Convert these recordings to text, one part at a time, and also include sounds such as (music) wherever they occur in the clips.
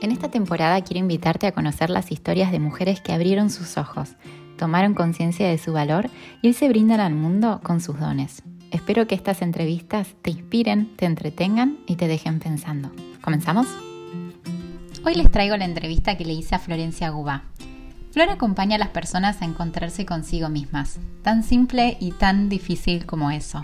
En esta temporada quiero invitarte a conocer las historias de mujeres que abrieron sus ojos, tomaron conciencia de su valor y se brindan al mundo con sus dones. Espero que estas entrevistas te inspiren, te entretengan y te dejen pensando. ¿Comenzamos? Hoy les traigo la entrevista que le hice a Florencia Gubá. Flor acompaña a las personas a encontrarse consigo mismas, tan simple y tan difícil como eso.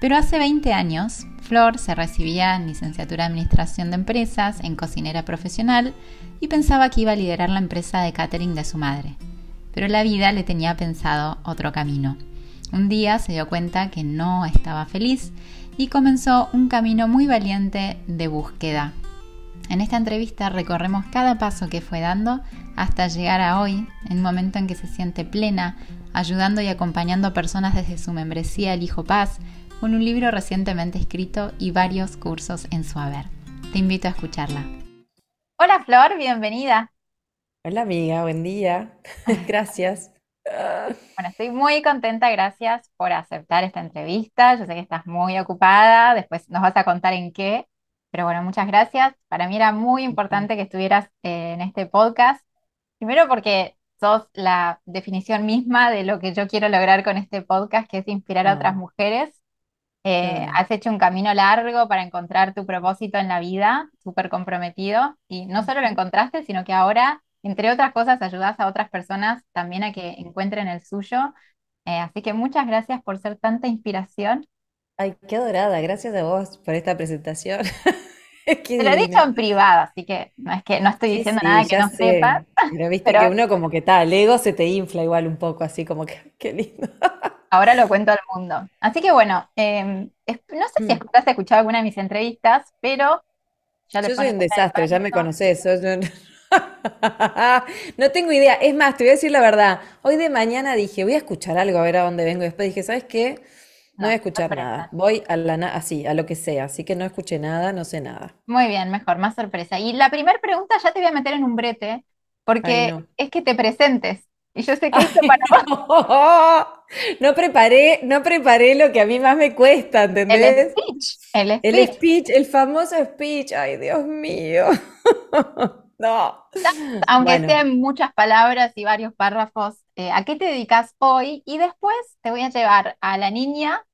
Pero hace 20 años, Flor se recibía en licenciatura de Administración de Empresas, en cocinera profesional, y pensaba que iba a liderar la empresa de catering de su madre. Pero la vida le tenía pensado otro camino. Un día se dio cuenta que no estaba feliz y comenzó un camino muy valiente de búsqueda. En esta entrevista recorremos cada paso que fue dando hasta llegar a hoy, en un momento en que se siente plena, ayudando y acompañando a personas desde su membresía El Hijo Paz, con un libro recientemente escrito y varios cursos en su haber. Te invito a escucharla. Hola Flor, bienvenida. Hola amiga, buen día. (laughs) Gracias. Bueno, estoy muy contenta, gracias por aceptar esta entrevista. Yo sé que estás muy ocupada, después nos vas a contar en qué, pero bueno, muchas gracias. Para mí era muy importante que estuvieras eh, en este podcast. Primero porque sos la definición misma de lo que yo quiero lograr con este podcast, que es inspirar a otras ah. mujeres eh, has hecho un camino largo para encontrar tu propósito en la vida, súper comprometido, y no solo lo encontraste, sino que ahora, entre otras cosas, ayudas a otras personas también a que encuentren el suyo. Eh, así que muchas gracias por ser tanta inspiración. Ay, qué adorada, gracias a vos por esta presentación. (laughs) Te lo he dicho en privado, así que no es que no estoy diciendo nada que no sepas. Pero viste que uno como que tal, el ego se te infla igual un poco, así como que (laughs) qué lindo. Ahora lo cuento al mundo. Así que bueno, em, no sé si mm. has escuchado alguna de mis entrevistas, pero ya Yo soy un desastre, ya me conoces. (laughs) No tengo idea. Es más, te voy a decir la verdad. Hoy de mañana dije, voy a escuchar algo a ver a dónde vengo. Después dije, ¿sabes qué? No, voy a escuchar nada. Voy a la así, a lo que sea. Así que no escuché nada, no sé nada. Muy bien, mejor, más sorpresa. Y la primera pregunta ya te voy a meter en un brete, porque es que te presentes. Y yo sé que eso para vos. (laughs) No, preparé, no preparé lo que a mí más me cuesta, ¿entendés? El speech. El speech. El speech, el famoso speech. Ay, Dios mío. (laughs) No. Aunque sean muchas palabras y varios párrafos, eh, ¿a qué te dedicas hoy? Y después te voy a llevar a la niña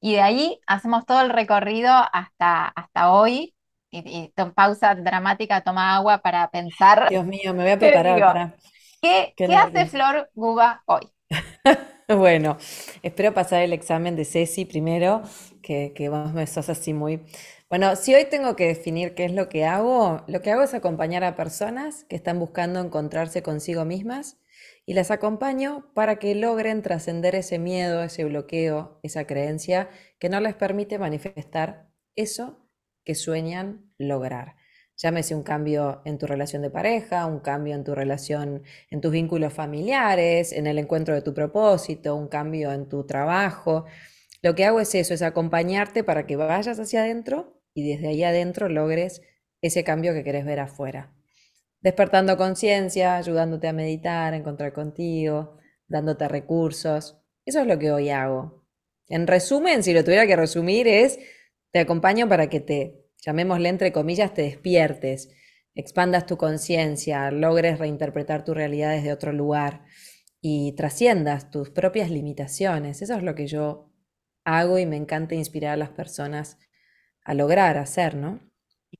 y de ahí hacemos todo el recorrido hasta, hasta hoy. Y, pausa dramática, toma agua para pensar. Dios mío, me voy a preparar para. ¿Qué, hace Flor Guba hoy? (laughs) bueno, espero pasar el examen de Ceci primero, que, que vos me sos así muy... Bueno, si hoy tengo que definir qué es lo que hago, lo que hago es acompañar a personas que están buscando encontrarse consigo mismas y las acompaño para que logren trascender ese miedo, ese bloqueo, esa creencia que no les permite manifestar eso que sueñan lograr. Llámese un cambio en tu relación de pareja, un cambio en tu relación, en tus vínculos familiares, en el encuentro de tu propósito, un cambio en tu trabajo. Lo que hago es eso, es acompañarte para que vayas hacia adentro y desde ahí adentro logres ese cambio que querés ver afuera. Despertando conciencia, ayudándote a meditar, a encontrar contigo, dándote recursos. Eso es lo que hoy hago. En resumen, si lo tuviera que resumir, es te acompaño para que te llamémosle entre comillas, te despiertes, expandas tu conciencia, logres reinterpretar tu realidad desde otro lugar y trasciendas tus propias limitaciones. Eso es lo que yo hago y me encanta inspirar a las personas a lograr, hacer, ¿no?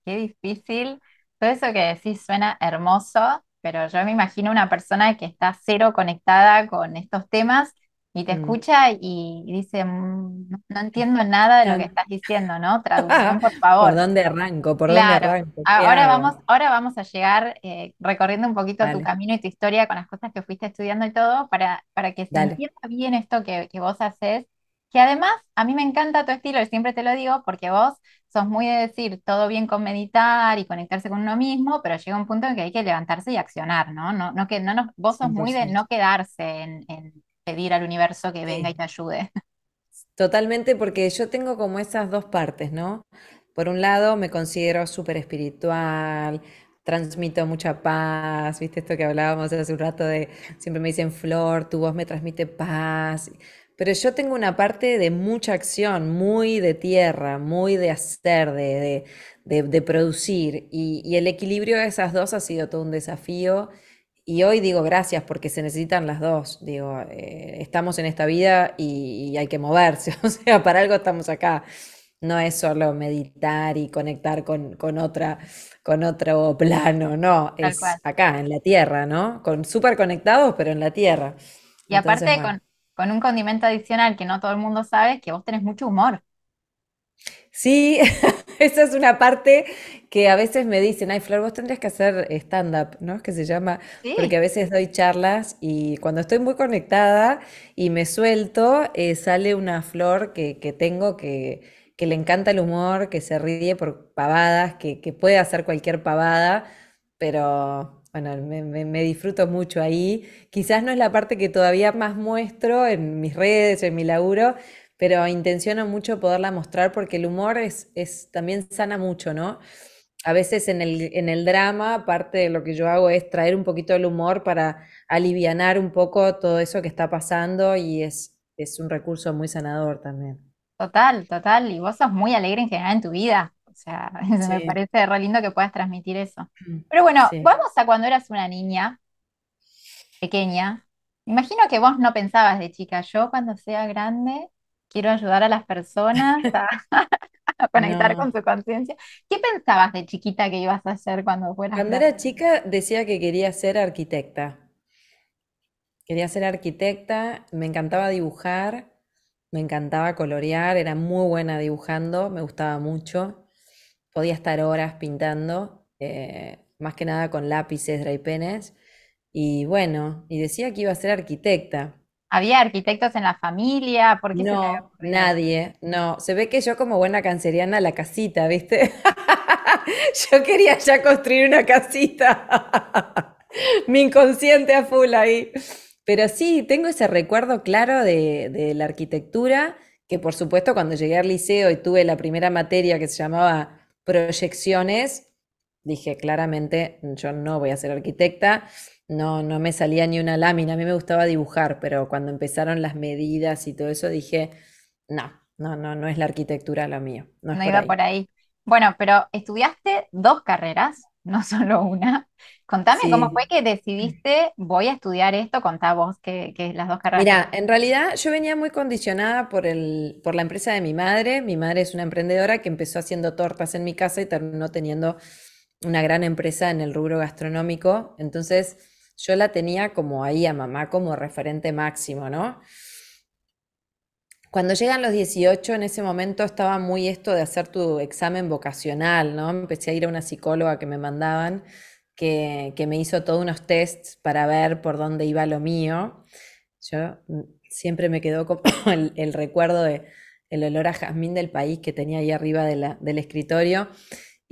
Qué difícil. Todo eso que decís suena hermoso, pero yo me imagino una persona que está cero conectada con estos temas y te mm. escucha y dice, mm, no, entiendo nada de lo que estás diciendo, ¿no? (laughs) Traducción, por favor. ¿Por dónde arranco? ¿Por dónde arranco? Ahora vamos, ahora vamos a llegar eh, recorriendo un poquito tu camino y tu historia con las cosas que fuiste estudiando y todo para, para que se entienda bien esto que, que vos haces. Que además, a mí me encanta tu estilo, y siempre te lo digo, porque vos sos muy de decir todo bien con meditar y conectarse con uno mismo, pero llega un punto en que hay que levantarse y accionar, ¿no? no, no que, no nos, vos sos muy de no quedarse en pedir al universo que venga y te ayude. (laughs) Totalmente, porque yo tengo como esas dos partes, ¿no? Por un lado, me considero súper espiritual, transmito mucha paz, ¿viste esto que hablábamos hace un rato de, siempre me dicen, Flor, tu voz me transmite paz, pero yo tengo una parte de mucha acción, muy de tierra, muy de hacer, de, de, producir. Y, el equilibrio de esas dos ha sido todo un desafío. Y hoy digo gracias porque se necesitan las dos. Digo, eh, estamos en esta vida y, hay que moverse. (laughs) O sea, para algo estamos acá. No es solo meditar y conectar con, otra, con otro plano, no, es acá, en la tierra, ¿no? Con súper conectados, pero en la tierra. Y aparte con, con un condimento adicional que no todo el mundo sabe, que vos tenés mucho humor. Sí, (laughs) esa es una parte que a veces me dicen, ay, Flor, vos tendrías que hacer stand-up, ¿no? Es que se llama, porque a veces doy charlas y cuando estoy muy conectada y me suelto, eh, sale una flor que, tengo que, que, le encanta el humor, que se ríe por pavadas, que, que puede hacer cualquier pavada, pero bueno, me, me, disfruto mucho ahí. Quizás no es la parte que todavía más muestro en mis redes, en mi laburo, pero intenciono mucho poderla mostrar porque el humor es, es también sana mucho, ¿no? A veces en el, en el drama, parte de lo que yo hago es traer un poquito el humor para alivianar un poco todo eso que está pasando y es, es un recurso muy sanador también. Total, total. Y vos sos muy alegre en general en tu vida. O sea, (laughs) me parece re lindo que puedas transmitir eso. Mm, Pero bueno, vamos a cuando eras una niña pequeña. Imagino que vos no pensabas de chica, yo cuando sea grande quiero ayudar a las personas a, (laughs) conectar con su conciencia. ¿Qué pensabas de chiquita que ibas a hacer cuando fueras Cuando era chica decía que quería ser arquitecta. Quería ser arquitecta, me encantaba dibujar, me encantaba colorear, era muy buena dibujando, me gustaba mucho. Podía estar horas pintando, eh, más que nada con lápices, dry penes. Y bueno, y decía que iba a ser arquitecta. ¿Había arquitectos en la familia? ¿Por qué no, nadie, no. Se ve que yo como buena canceriana la casita, ¿viste? (laughs) yo quería ya construir una casita. (laughs) Mi inconsciente a full ahí. Pero sí, tengo ese recuerdo claro de, de, la arquitectura, que por supuesto cuando llegué al liceo y tuve la primera materia que se llamaba proyecciones, dije claramente, yo no voy a ser arquitecta no, no me salía ni una lámina, a mí me gustaba dibujar, pero cuando empezaron las medidas y todo eso dije, no, no, no, no es la arquitectura lo mío. No, iba por ahí. Bueno, pero estudiaste dos carreras, (laughs) no solo una. Contame cómo fue que decidiste, voy a estudiar esto, contá vos que, que las dos carreras. Mira, en realidad yo venía muy condicionada por, el, por la empresa de mi madre. Mi madre es una emprendedora que empezó haciendo tortas en mi casa y terminó teniendo una gran empresa en el rubro gastronómico. Entonces, yo la tenía como ahí a mamá como referente máximo, ¿no? Cuando llegan los 18, en ese momento estaba muy esto de hacer tu examen vocacional, ¿no? Empecé a ir a una psicóloga que me mandaban, que, me hizo todos unos tests para ver por dónde iba lo mío. Yo mm, siempre me quedó como (coughs) el, recuerdo de el olor a jazmín del país que tenía ahí arriba del escritorio.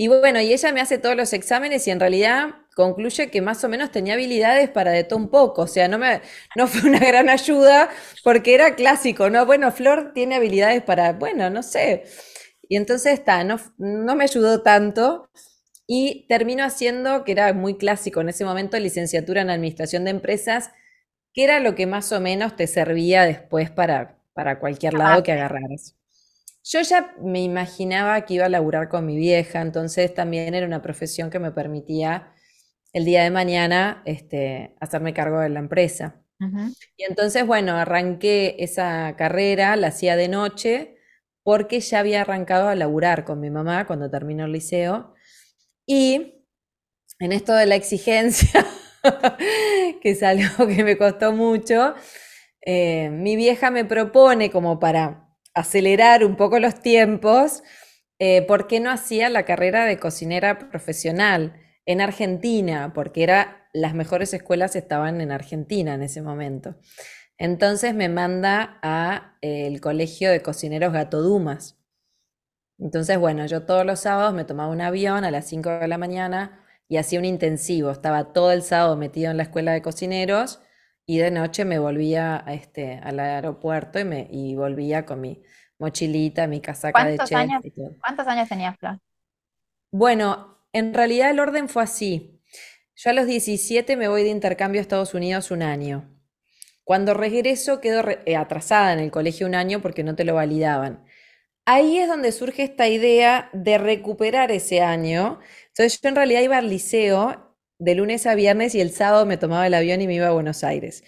Y bueno, y ella me hace todos los exámenes y en realidad concluye que más o menos tenía habilidades para de todo un poco, o sea, no, me, no fue una (laughs) gran ayuda porque era clásico, ¿no? Bueno, Flor tiene habilidades para, bueno, no sé. Y entonces está, no, no me ayudó tanto y termino haciendo, que era muy clásico en ese momento, licenciatura en Administración de Empresas, que era lo que más o menos te servía después para, para cualquier lado que agarraras. Yo ya me imaginaba que iba a laburar con mi vieja, entonces también era una profesión que me permitía el día de mañana este, hacerme cargo de la empresa. Y entonces, bueno, arranqué esa carrera, la hacía de noche, porque ya había arrancado a laburar con mi mamá cuando terminó el liceo. Y en esto de la exigencia, (laughs) que es algo que me costó mucho, eh, mi vieja me propone como para acelerar un poco los tiempos, eh, ¿por qué no hacía la carrera de cocinera profesional en Argentina? Porque era, las mejores escuelas estaban en Argentina en ese momento. Entonces me manda a eh, el colegio de cocineros Gato Dumas. Entonces, bueno, yo todos los sábados me tomaba un avión a las 5 de la mañana y hacía un intensivo. Estaba todo el sábado metido en la escuela de cocineros y de noche me volvía este, al aeropuerto y, me, y volvía con mi mochilita, mi casaca de chef años, ¿Cuántos años tenías, Flor? Bueno, en realidad el orden fue así. Yo a los 17 me voy de intercambio a Estados Unidos un año. Cuando regreso quedo eh, atrasada en el colegio un año porque no te lo validaban. Ahí es donde surge esta idea de recuperar ese año. Entonces yo en realidad iba al liceo de lunes a viernes y el sábado me tomaba el avión y me iba a Buenos Aires.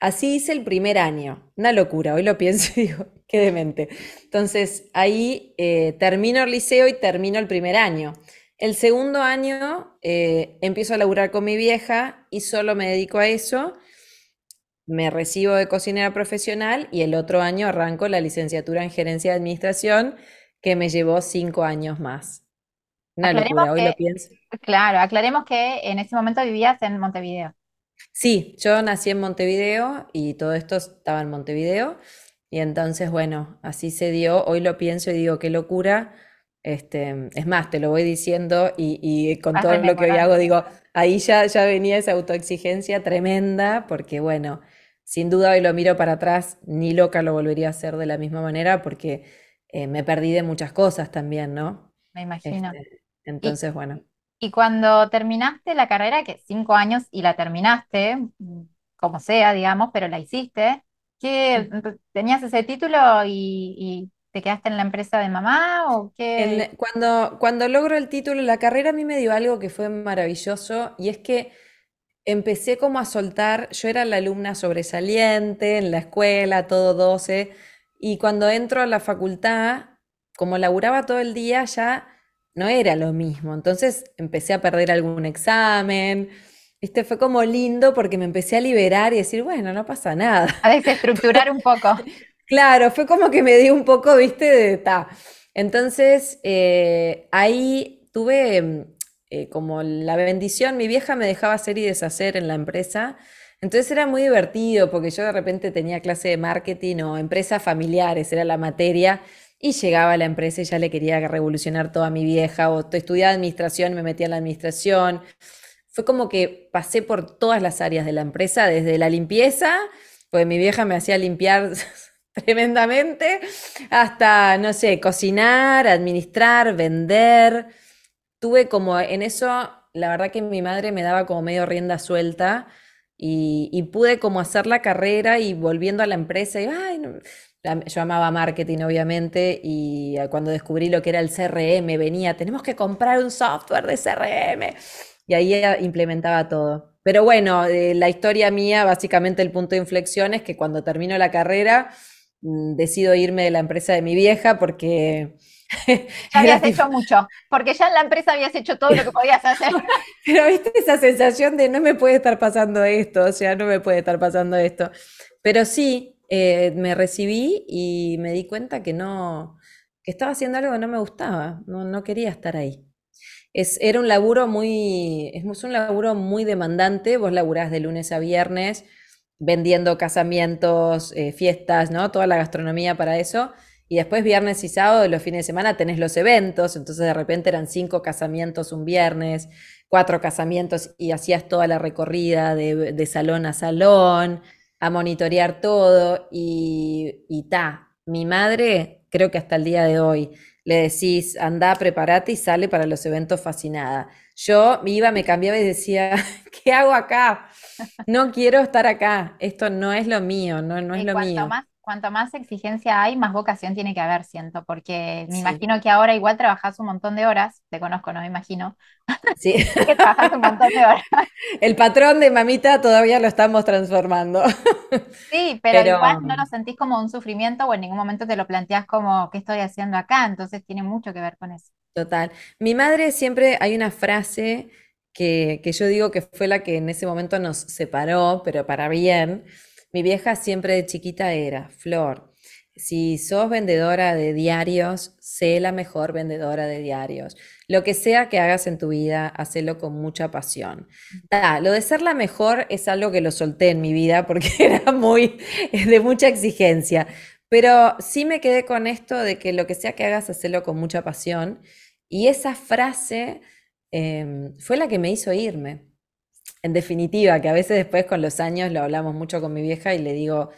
Así hice el primer año. Una locura. Hoy lo (laughs) pienso y digo, qué demente. Entonces ahí eh, termino el liceo y termino el primer año. El segundo año eh, empiezo a laburar con mi vieja y solo me dedico a eso me recibo de cocinera profesional y el otro año arranco la licenciatura en gerencia de administración, que me llevó cinco años más. Una locura, hoy lo pienso. Claro, aclaremos que en ese momento vivías en Montevideo. Sí, yo nací en Montevideo y todo esto estaba en Montevideo. Y entonces, bueno, así se dio. Hoy lo pienso y digo, qué locura. Este, es más, te lo voy diciendo y, con todo lo que hoy hago, digo, ahí ya, ya venía esa autoexigencia tremenda, porque bueno, sin duda hoy lo miro para atrás, ni loca lo volvería a hacer de la misma manera porque eh, me perdí de muchas cosas también, ¿no? Me imagino. Este, entonces, bueno. Y cuando terminaste la carrera, que cinco años y la terminaste, como sea, digamos, pero la hiciste, ¿qué, ¿tenías ese título y, te quedaste en la empresa de mamá o qué? cuando, cuando logro el título, la carrera a mí me dio algo que fue maravilloso y es que empecé como a soltar, yo era la alumna sobresaliente en la escuela, todo 12, y cuando entro a la facultad, como laburaba todo el día, ya no era lo mismo. Entonces empecé a perder algún examen. Este fue como lindo porque me empecé a liberar y decir, bueno, no pasa nada. A desestructurar un poco. (laughs) claro, fue como que me dio un poco, viste, de ta. Entonces, eh, ahí tuve eh, como la bendición, mi vieja me dejaba hacer y deshacer en la empresa. Entonces era muy divertido porque yo de repente tenía clase de marketing o empresas familiares, era la materia, y llegaba a la empresa y ya le quería revolucionar toda mi vieja, o estudiaba administración me metía en la administración. Fue como que pasé por todas las áreas de la empresa, desde la limpieza, pues mi vieja me hacía limpiar (laughs) tremendamente, hasta, no sé, cocinar, administrar, vender tuve como en eso, la verdad que mi madre me daba como medio rienda suelta y, pude como hacer la carrera y volviendo a la empresa, y, yo amaba marketing obviamente y cuando descubrí lo que era el CRM venía, tenemos que comprar un software de CRM y ahí implementaba todo. Pero bueno, eh, la historia mía, básicamente el punto de inflexión es que cuando termino la carrera, mm, decido irme de la empresa de mi vieja porque (laughs) Ya habías hecho mucho, porque ya en la empresa habías hecho todo lo que podías hacer. (laughs) Pero viste esa sensación de no me puede estar pasando esto, o sea, no me puede estar pasando esto. Pero sí, eh, me recibí y me di cuenta que no, que estaba haciendo algo que no me gustaba, no, no quería estar ahí. Es, era un laburo muy, es un laburo muy demandante, vos laburás de lunes a viernes vendiendo casamientos, eh, fiestas, ¿no? Toda la gastronomía para eso y después viernes y sábado, los fines de semana, tenés los eventos, entonces de repente eran cinco casamientos un viernes, cuatro casamientos y hacías toda la recorrida de, salón a salón, a monitorear todo y, y ta, mi madre, creo que hasta el día de hoy, le decís, anda, prepárate y sale para los eventos fascinada. Yo iba, me cambiaba y decía, (laughs) ¿qué hago acá? No quiero estar acá, esto no es lo mío, no, no es lo mío cuanto más exigencia hay, más vocación tiene que haber, siento, porque me imagino que ahora igual trabajas un montón de horas, te conozco, no me imagino. Sí. (laughs) que trabajas un montón de horas. (laughs) El patrón de mamita todavía lo estamos transformando. (laughs) Sí, pero, igual no lo sentís como un sufrimiento o en ningún momento te lo planteás como, ¿qué estoy haciendo acá? Entonces tiene mucho que ver con eso. Total. Mi madre siempre, hay una frase que, que yo digo que fue la que en ese momento nos separó, pero para bien mi vieja siempre de chiquita era, Flor, si sos vendedora de diarios, sé la mejor vendedora de diarios. Lo que sea que hagas en tu vida, hacelo con mucha pasión. lo de ser la mejor es algo que lo solté en mi vida porque (laughs) era muy de mucha exigencia. Pero sí me quedé con esto de que lo que sea que hagas, hacelo con mucha pasión. Y esa frase em, fue la que me hizo irme en definitiva, que a veces después con los años lo hablamos mucho con mi vieja y le digo,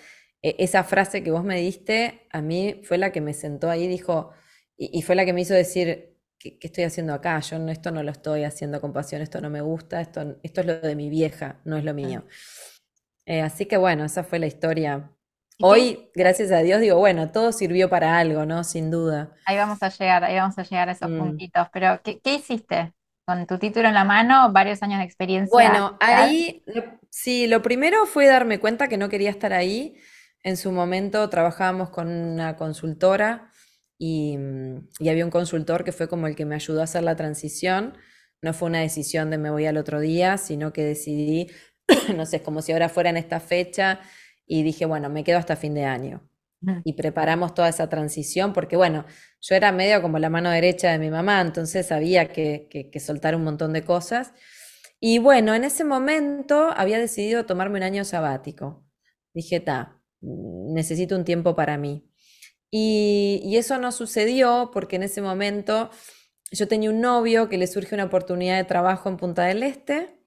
e-, esa frase que vos me diste, a mí fue la que me sentó ahí, dijo, y, fue la que me hizo decir, ¿qué, estoy haciendo acá? Yo no, esto no lo estoy haciendo con pasión, esto no me gusta, esto, esto es lo de mi vieja, no es lo mío. Eh, así que bueno, esa fue la historia. Hoy, gracias a Dios, digo, bueno, todo sirvió para algo, ¿no? Sin duda. Ahí vamos a llegar, ahí vamos a llegar a esos mm. puntitos. Pero, ¿qué, hiciste? Con tu título en la mano, varios años de experiencia. Bueno, ahí, sí, lo primero fue darme cuenta que no quería estar ahí. En su momento trabajábamos con una consultora y, y había un consultor que fue como el que me ayudó a hacer la transición. No fue una decisión de me voy al otro día, sino que decidí (clears throat) no sé, es como si ahora fuera en esta fecha y dije, bueno, me quedo hasta fin de año. Y preparamos toda esa transición, porque bueno, yo era medio como la mano derecha de mi mamá, entonces había que, que, soltar un montón de cosas. Y bueno, en ese momento había decidido tomarme un año sabático. Dije, ta, necesito un tiempo para mí. Y, y, eso no sucedió porque en ese momento yo tenía un novio que le surge una oportunidad de trabajo en Punta del Este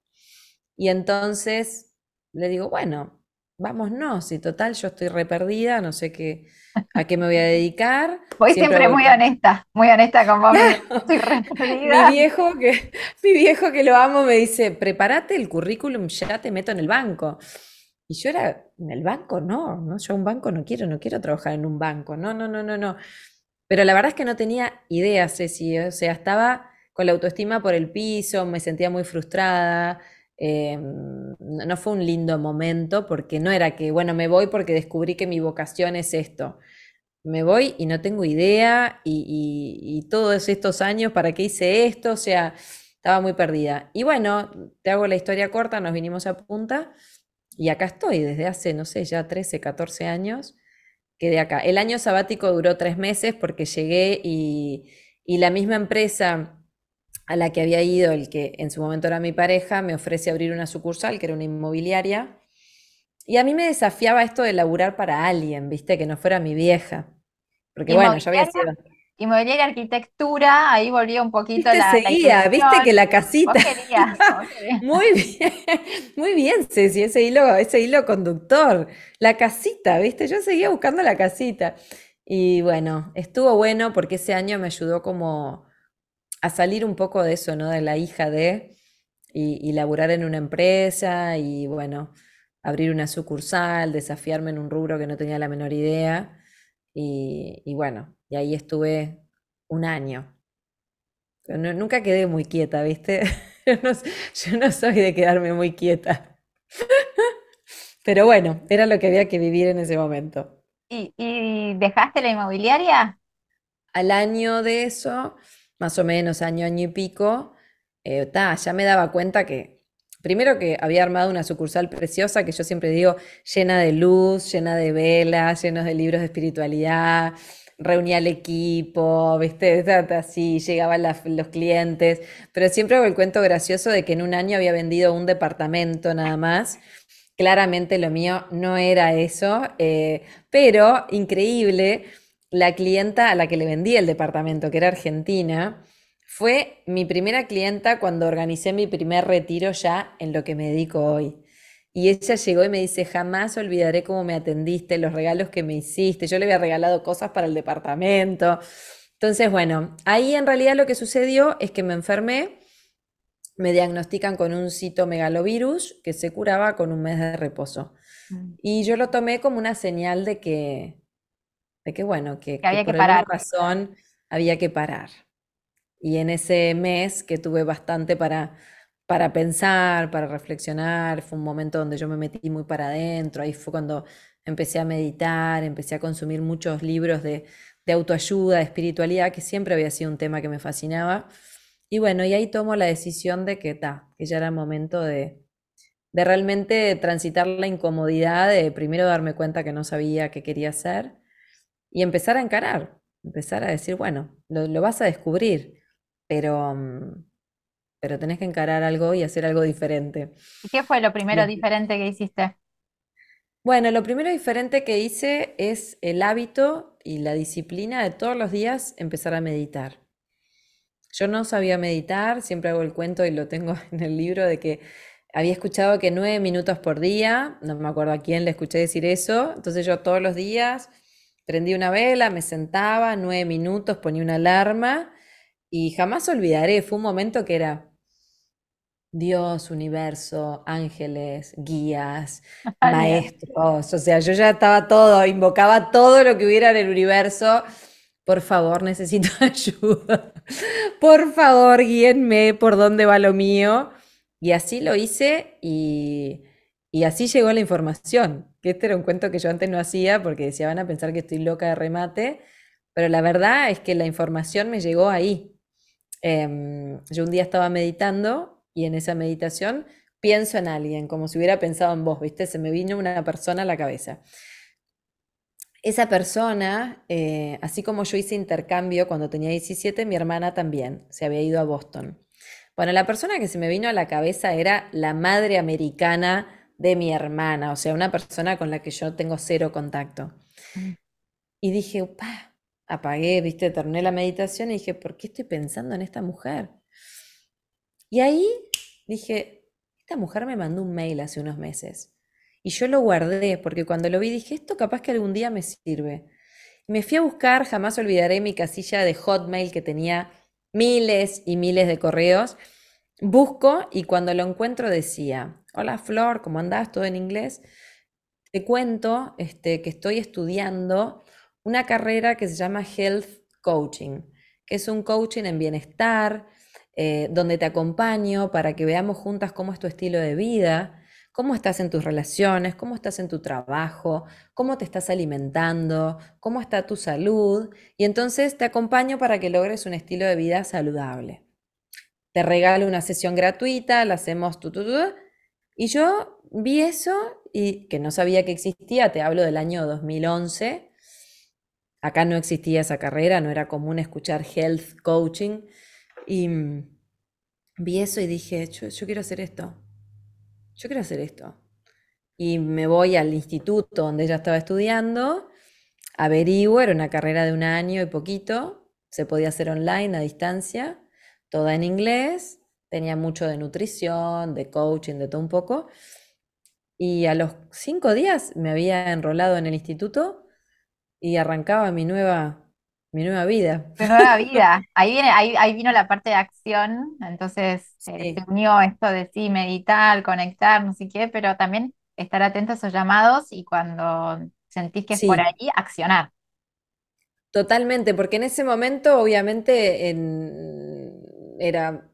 y entonces le digo, bueno, vámonos, y total, yo estoy re perdida, no sé qué, a qué me voy a dedicar. Voy siempre, muy honesta, muy honesta con vos, (laughs) estoy re perdida. Mi viejo, que, mi viejo que lo amo me dice, prepárate el currículum, ya te meto en el banco. Y yo era, en el banco no, no, yo un banco no quiero, no quiero trabajar en un banco, no, no, no, no, no. Pero la verdad es que no tenía idea, Ceci, o sea, estaba con la autoestima por el piso, me sentía muy frustrada, Em, no fue un lindo momento porque no era que, bueno, me voy porque descubrí que mi vocación es esto. Me voy y no tengo idea y, todos estos años, ¿para qué hice esto? O sea, estaba muy perdida. Y bueno, te hago la historia corta, nos vinimos a punta y acá estoy desde hace, no sé, ya 13, 14 años. Quedé acá. El año sabático duró tres meses porque llegué y, y la misma empresa a la que había ido el que en su momento era mi pareja, me ofrece abrir una sucursal, que era una inmobiliaria. Y a mí me desafiaba esto de laburar para alguien, ¿viste? Que no fuera mi vieja. Porque bueno, yo había sido... Inmobiliaria arquitectura, ahí volvía un poquito ¿Viste, la, seguía, viste que la casita. (laughs) muy bien, muy bien, Ceci, ese hilo, ese hilo conductor. La casita, viste, yo seguía buscando la casita. Y bueno, estuvo bueno porque ese año me ayudó como a salir un poco de eso, ¿no? De la hija de, y, laburar en una empresa y bueno, abrir una sucursal, desafiarme en un rubro que no tenía la menor idea. Y, bueno, y ahí estuve un año. nunca quedé muy quieta, ¿viste? (laughs) Yo no, soy de quedarme muy quieta. (laughs) Pero bueno, era lo que había que vivir en ese momento. ¿Y, y dejaste la inmobiliaria? Al año de eso, más o menos año, año y pico, eh, ya me daba cuenta que, primero que había armado una sucursal preciosa, que yo siempre digo, llena de luz, llena de velas, llenos de libros de espiritualidad, reunía al equipo, ¿viste? (laughs) Así llegaban los clientes, pero siempre hago el cuento gracioso de que en un año había vendido un departamento nada más. Claramente lo mío no era eso, eh, pero increíble la clienta a la que le vendí el departamento, que era argentina, fue mi primera clienta cuando organicé mi primer retiro ya en lo que me dedico hoy. Y ella llegó y me dice, jamás olvidaré cómo me atendiste, los regalos que me hiciste. Yo le había regalado cosas para el departamento. Entonces, bueno, ahí en realidad lo que sucedió es que me enfermé, me diagnostican con un citomegalovirus que se curaba con un mes de reposo. Mm. Y yo lo tomé como una señal de que, de que bueno, que, había que, por parar. razón había que parar. Y en ese mes que tuve bastante para, para pensar, para reflexionar, fue un momento donde yo me metí muy para adentro, ahí fue cuando empecé a meditar, empecé a consumir muchos libros de, de autoayuda, de espiritualidad, que siempre había sido un tema que me fascinaba. Y bueno, y ahí tomo la decisión de que, ta, que ya era momento de, de realmente transitar la incomodidad, de primero darme cuenta que no sabía qué quería hacer y empezar a encarar, empezar a decir, bueno, lo, vas a descubrir, pero, mm, pero tenés que encarar algo y hacer algo diferente. ¿Y qué fue lo primero diferente que hiciste? Bueno, lo primero diferente que hice es el hábito y la disciplina de todos los días empezar a meditar. Yo no sabía meditar, siempre hago el cuento y lo tengo (laughs) en el libro de que había escuchado que nueve minutos por día, no me acuerdo a quién le escuché decir eso, entonces yo todos los días Prendí una vela, me sentaba, nueve minutos, ponía una alarma y jamás olvidaré, fue un momento que era Dios, universo, ángeles, guías, (laughs) maestros, o sea, yo ya estaba todo, invocaba todo lo que hubiera en el universo. Por favor, necesito (laughs) ayuda. Por favor, guíenme por dónde va lo mío. Y así lo hice y, y así llegó la información. Que este era un cuento que yo antes no hacía porque decía, van a pensar que estoy loca de remate. Pero la verdad es que la información me llegó ahí. Em, yo un día estaba meditando y en esa meditación pienso en alguien, como si hubiera pensado en vos, ¿viste? Se me vino una persona a la cabeza. Esa persona, eh, así como yo hice intercambio cuando tenía 17, mi hermana también se había ido a Boston. Bueno, la persona que se me vino a la cabeza era la madre americana de mi hermana, o sea, una persona con la que yo tengo cero contacto. Mm. Y dije, pa, apagué, viste, terminé la meditación y dije, ¿por qué estoy pensando en esta mujer? Y ahí dije, esta mujer me mandó un mail hace unos meses. Y yo lo guardé porque cuando lo vi dije, esto capaz que algún día me sirve. Y me fui a buscar, jamás olvidaré mi casilla de Hotmail que tenía miles y miles de correos. Busco y cuando lo encuentro decía, hola Flor, ¿cómo andás? Todo en inglés. Te cuento este, que estoy estudiando una carrera que se llama Health Coaching, que es un coaching en bienestar, eh, donde te acompaño para que veamos juntas cómo es tu estilo de vida, cómo estás en tus relaciones, cómo estás en tu trabajo, cómo te estás alimentando, cómo está tu salud. Y entonces te acompaño para que logres un estilo de vida saludable. Te regalo una sesión gratuita, la hacemos tu, y yo vi eso y que no sabía que existía, te hablo del año 2011, Acá no existía esa carrera, no era común escuchar health coaching. Y mm, vi eso y dije, yo, quiero hacer esto. Yo quiero hacer esto. Y me voy al instituto donde ella estaba estudiando, averiguo, era una carrera de un año y poquito, se podía hacer online a distancia, toda en inglés, tenía mucho de nutrición, de coaching, de todo un poco. Y a los cinco días me había enrolado en el instituto y arrancaba mi nueva, mi nueva vida. Mi nueva vida. (laughs) Ahí, viene, ahí, ahí vino la parte de acción, entonces eh, se unió esto de sí, meditar, conectar, no sé qué, pero también estar atento a esos llamados y cuando sentís que es por ahí, accionar. Totalmente, porque en ese momento obviamente era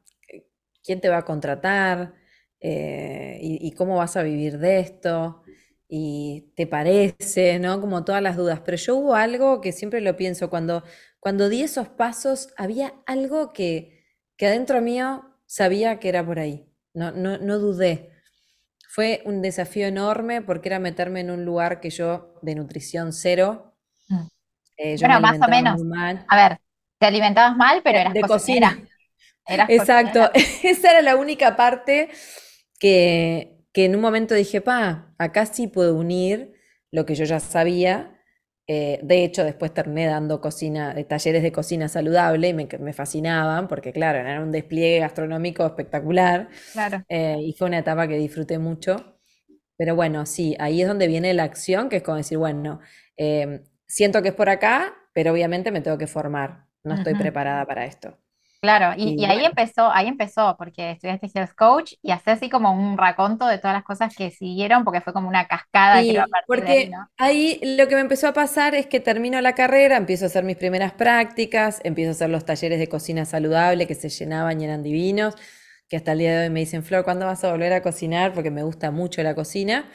quién te va a contratar eh, y, cómo vas a vivir de esto y te parece, ¿no? Como todas las dudas. Pero yo hubo algo que siempre lo pienso, cuando, cuando di esos pasos, había algo que, que adentro mío sabía que era por ahí. No, no, no dudé. Fue un desafío enorme porque era meterme en un lugar que yo, de nutrición cero, mm. eh, bueno, más o menos. A ver, te alimentabas mal, pero eras de cocina. Exacto, (laughs) esa era la única parte que, que en un momento dije, pa, acá sí puedo unir lo que yo ya sabía. Eh, de hecho, después terminé dando cocina, de talleres de cocina saludable y me, fascinaban porque, claro, era un despliegue gastronómico espectacular. Claro. Eh, y fue una etapa que disfruté mucho. Pero bueno, sí, ahí es donde viene la acción, que es como decir, bueno, siento que es por acá, pero obviamente me tengo que formar. No estoy preparada para esto. Claro, y, ahí empezó, ahí empezó, porque estudiaste Health Coach y hace así como un raconto de todas las cosas que siguieron, porque fue como una cascada que porque ahí, lo que me empezó a pasar es que termino la carrera, empiezo a hacer mis primeras prácticas, empiezo a hacer los talleres de cocina saludable que se llenaban y eran divinos, que hasta el día de hoy me dicen, Flor, ¿cuándo vas a volver a cocinar? Porque me gusta mucho la cocina.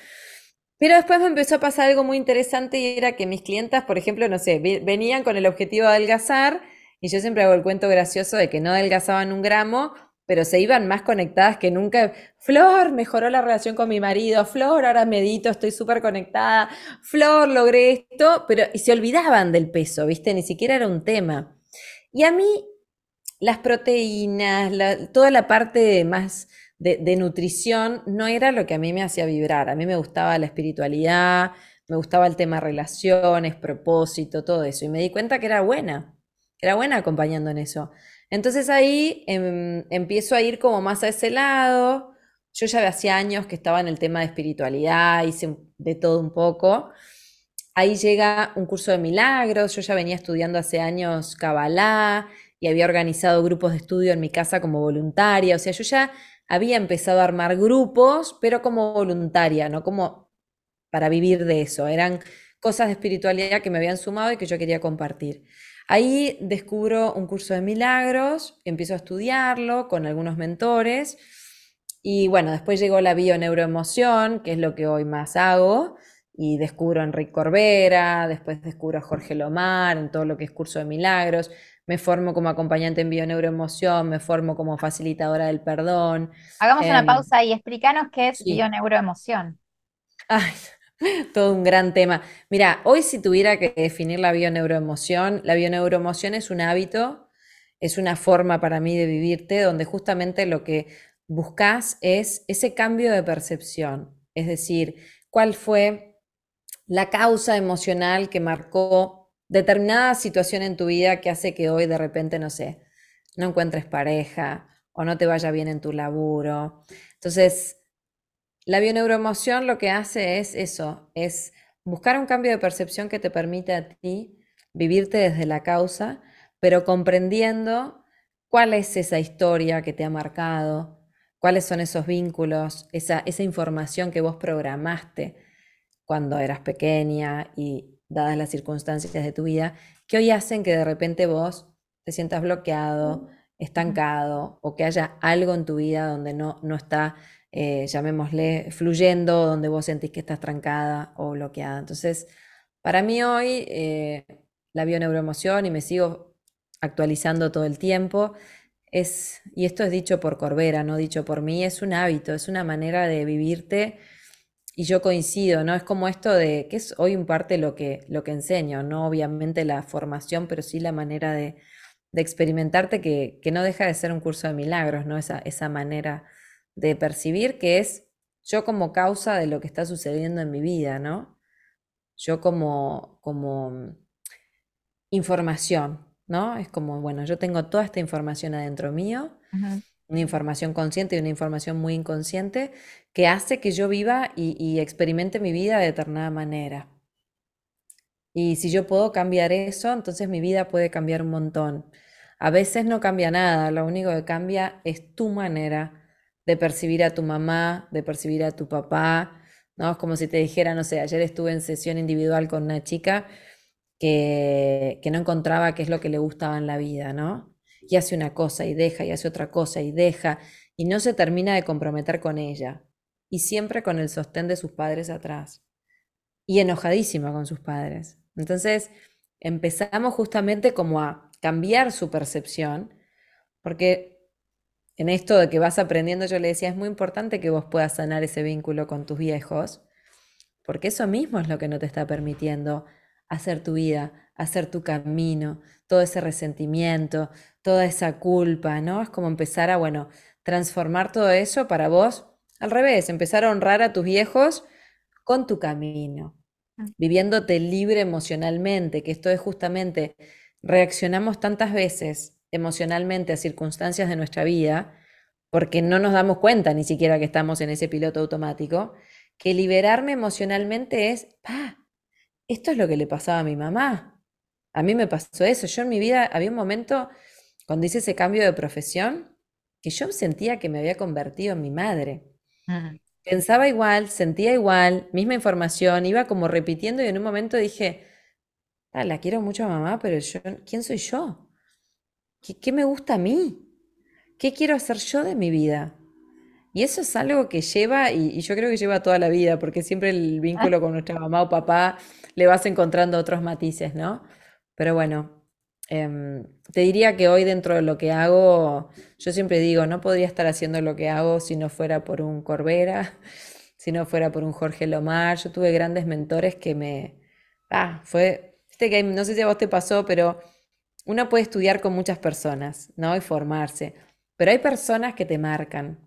Pero después me empezó a pasar algo muy interesante y era que mis clientas, por ejemplo, no sé, venían con el objetivo de adelgazar y yo siempre hago el cuento gracioso de que no adelgazaban un gramo, pero se iban más conectadas que nunca. Flor, mejoró la relación con mi marido. Flor, ahora medito, estoy súper conectada. Flor, logré esto, pero y se olvidaban del peso, ¿viste? Ni siquiera era un tema. Y a mí, las proteínas, toda la parte más de, de nutrición no era lo que a mí me hacía vibrar. A mí me gustaba la espiritualidad, me gustaba el tema relaciones, propósito, todo eso. Y me di cuenta que era buena era buena acompañando en eso. Entonces ahí em, empiezo a ir como más a ese lado. Yo ya hacía años que estaba en el tema de espiritualidad, hice de todo un poco. Ahí llega un curso de milagros. Yo ya venía estudiando hace años Kabbalah y había organizado grupos de estudio en mi casa como voluntaria. O sea, yo ya había empezado a armar grupos, pero como voluntaria, no como para vivir de eso. Eran cosas de espiritualidad que me habían sumado y que yo quería compartir. Ahí descubro un curso de milagros, empiezo a estudiarlo con algunos mentores y bueno, después llegó la bioneuroemoción, que es lo que hoy más hago, y descubro a Enrique Corbera, después descubro a Jorge Lomar en todo lo que es curso de milagros, me formo como acompañante en bioneuroemoción, me formo como facilitadora del perdón. Hagamos una em, pausa y explícanos qué es bioneuroemoción. Ay, (laughs) todo un gran tema. Mira, hoy si tuviera que definir la bioneuroemoción, la bioneuroemoción es un hábito, es una forma para mí de vivirte, donde justamente lo que buscas es ese cambio de percepción, es decir, cuál fue la causa emocional que marcó determinada situación en tu vida que hace que hoy de repente, no sé, no encuentres pareja o no te vaya bien en tu laburo. Entonces, la bioneuroemoción lo que hace es eso, es buscar un cambio de percepción que te permite a ti vivirte desde la causa, pero comprendiendo cuál es esa historia que te ha marcado, cuáles son esos vínculos, esa, esa información que vos programaste cuando eras pequeña y dadas las circunstancias de tu vida, que hoy hacen que de repente vos te sientas bloqueado, estancado o que haya algo en tu vida donde no, no está, eh, llamémosle, fluyendo, donde vos sentís que estás trancada o bloqueada. Entonces, para mí hoy, eh, la bioneuroemoción, y me sigo actualizando todo el tiempo, es, y esto es dicho por Corbera, no dicho por mí, es un hábito, es una manera de vivirte y yo coincido, ¿no? Es como esto de, que es hoy un parte lo que, lo que enseño, no obviamente la formación, pero sí la manera de, experimentarte que, no deja de ser un curso de milagros, ¿no? Esa, esa manera de percibir que es yo como causa de lo que está sucediendo en mi vida, ¿no? Yo como, como información, ¿no? Es como, bueno, yo tengo toda esta información adentro mío, una información consciente y una información muy inconsciente que hace que yo viva y, experimente mi vida de determinada manera. Y si yo puedo cambiar eso, entonces mi vida puede cambiar un montón. A veces no cambia nada, lo único que cambia es tu manera de percibir a tu mamá, de percibir a tu papá, ¿no? Es como si te dijera, no sé, ayer estuve en sesión individual con una chica que, no encontraba qué es lo que le gustaba en la vida, ¿no? Y hace una cosa y deja, y hace otra cosa y deja, y no se termina de comprometer con ella. Y siempre con el sostén de sus padres atrás. Y enojadísima con sus padres. Entonces, empezamos justamente como a cambiar su percepción, porque en esto de que vas aprendiendo, yo le decía, es muy importante que vos puedas sanar ese vínculo con tus viejos, porque eso mismo es lo que no te está permitiendo hacer tu vida, hacer tu camino, todo ese resentimiento, toda esa culpa, ¿no? Es como empezar a, bueno, transformar todo eso para vos, al revés, empezar a honrar a tus viejos con tu camino, mm. viviéndote libre emocionalmente, que esto es justamente, reaccionamos tantas veces emocionalmente a circunstancias de nuestra vida, porque no nos damos cuenta ni siquiera que estamos en ese piloto automático, que liberarme emocionalmente es, pa, esto es lo que le pasaba a mi mamá. A mí me pasó eso. Yo en mi vida había un momento, cuando hice ese cambio de profesión, que yo sentía que me había convertido en mi madre. Pensaba igual, sentía igual, misma información, iba como repitiendo y en un momento dije, ah, la quiero mucho a mamá, pero yo, ¿quién soy yo? ¿Qué me gusta a mí? ¿Qué quiero hacer yo de mi vida? Y eso es algo que lleva, y, yo creo que lleva toda la vida, porque siempre el vínculo con nuestra mamá o papá le vas encontrando otros matices, ¿no? Pero bueno, em, te diría que hoy dentro de lo que hago, yo siempre digo, no podría estar haciendo lo que hago si no fuera por un Corbera, (laughs) si no fuera por un Jorge Lomar. Yo tuve grandes mentores que me... Ah, fue... Este que no sé si a vos te pasó, pero uno puede estudiar con muchas personas, ¿no? Y formarse, pero hay personas que te marcan.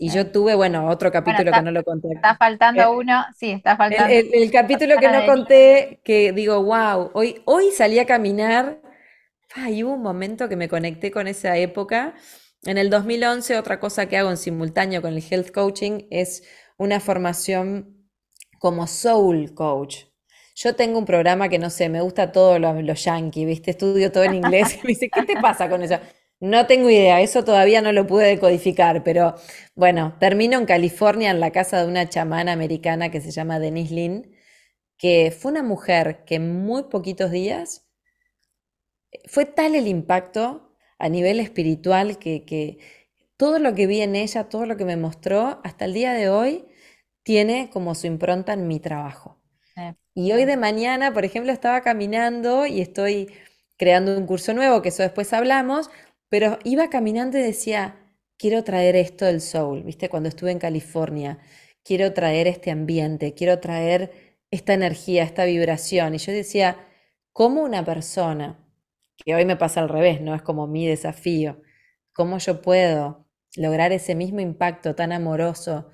Y yo tuve, bueno, otro capítulo que no lo conté. Está faltando eh, uno, sí, está faltando. El, capítulo que no conté, que digo, wow, hoy, hoy salí a caminar, y hubo un momento que me conecté con esa época. En el 2011, otra cosa que hago en simultáneo con el health coaching es una formación como soul coach. Yo tengo un programa que no sé, me gusta todo lo, lo yankee, ¿viste? Estudio todo en inglés. (laughs) me dice, ¿qué te pasa con eso? No tengo idea, eso todavía no lo pude decodificar, pero bueno, termino en California en la casa de una chamana americana que se llama Denise Lynn, que fue una mujer que en muy poquitos días fue tal el impacto a nivel espiritual que, todo lo que vi en ella, todo lo que me mostró, hasta el día de hoy, tiene como su impronta en mi trabajo. Y hoy de mañana, por ejemplo, estaba caminando y estoy creando un curso nuevo, que eso después hablamos, pero iba caminando y decía, quiero traer esto del soul, ¿viste? Cuando estuve en California, quiero traer este ambiente, quiero traer esta energía, esta vibración. Y yo decía, ¿cómo una persona, que hoy me pasa al revés, ¿no? Es como mi desafío, ¿cómo yo puedo lograr ese mismo impacto tan amoroso,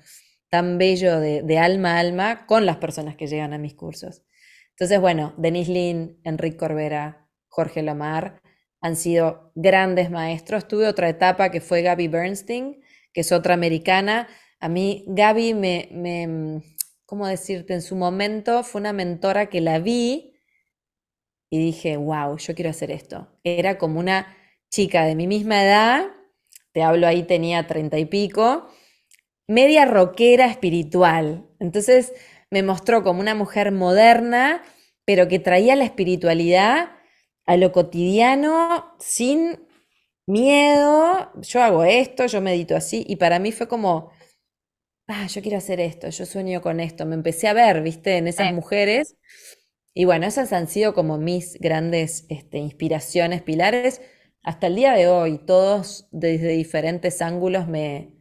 tan bello de, alma a alma con las personas que llegan a mis cursos? Entonces, bueno, Denise Lynn, Enrique Corbera, Jorge Lamar, han sido grandes maestros. Tuve otra etapa que fue Gaby Bernstein, que es otra americana. A mí Gaby me, me, ¿cómo decirte? En su momento fue una mentora que la vi y dije, wow, yo quiero hacer esto. Era como una chica de mi misma edad, te hablo ahí, tenía treinta y pico, media rockera espiritual. Entonces me mostró como una mujer moderna, pero que traía la espiritualidad a lo cotidiano sin miedo, yo hago esto, yo medito así, y para mí fue como, ah, yo quiero hacer esto, yo sueño con esto, me empecé a ver, viste, en esas mujeres, y bueno, esas han sido como mis grandes este, inspiraciones, pilares, hasta el día de hoy, todos desde diferentes ángulos me,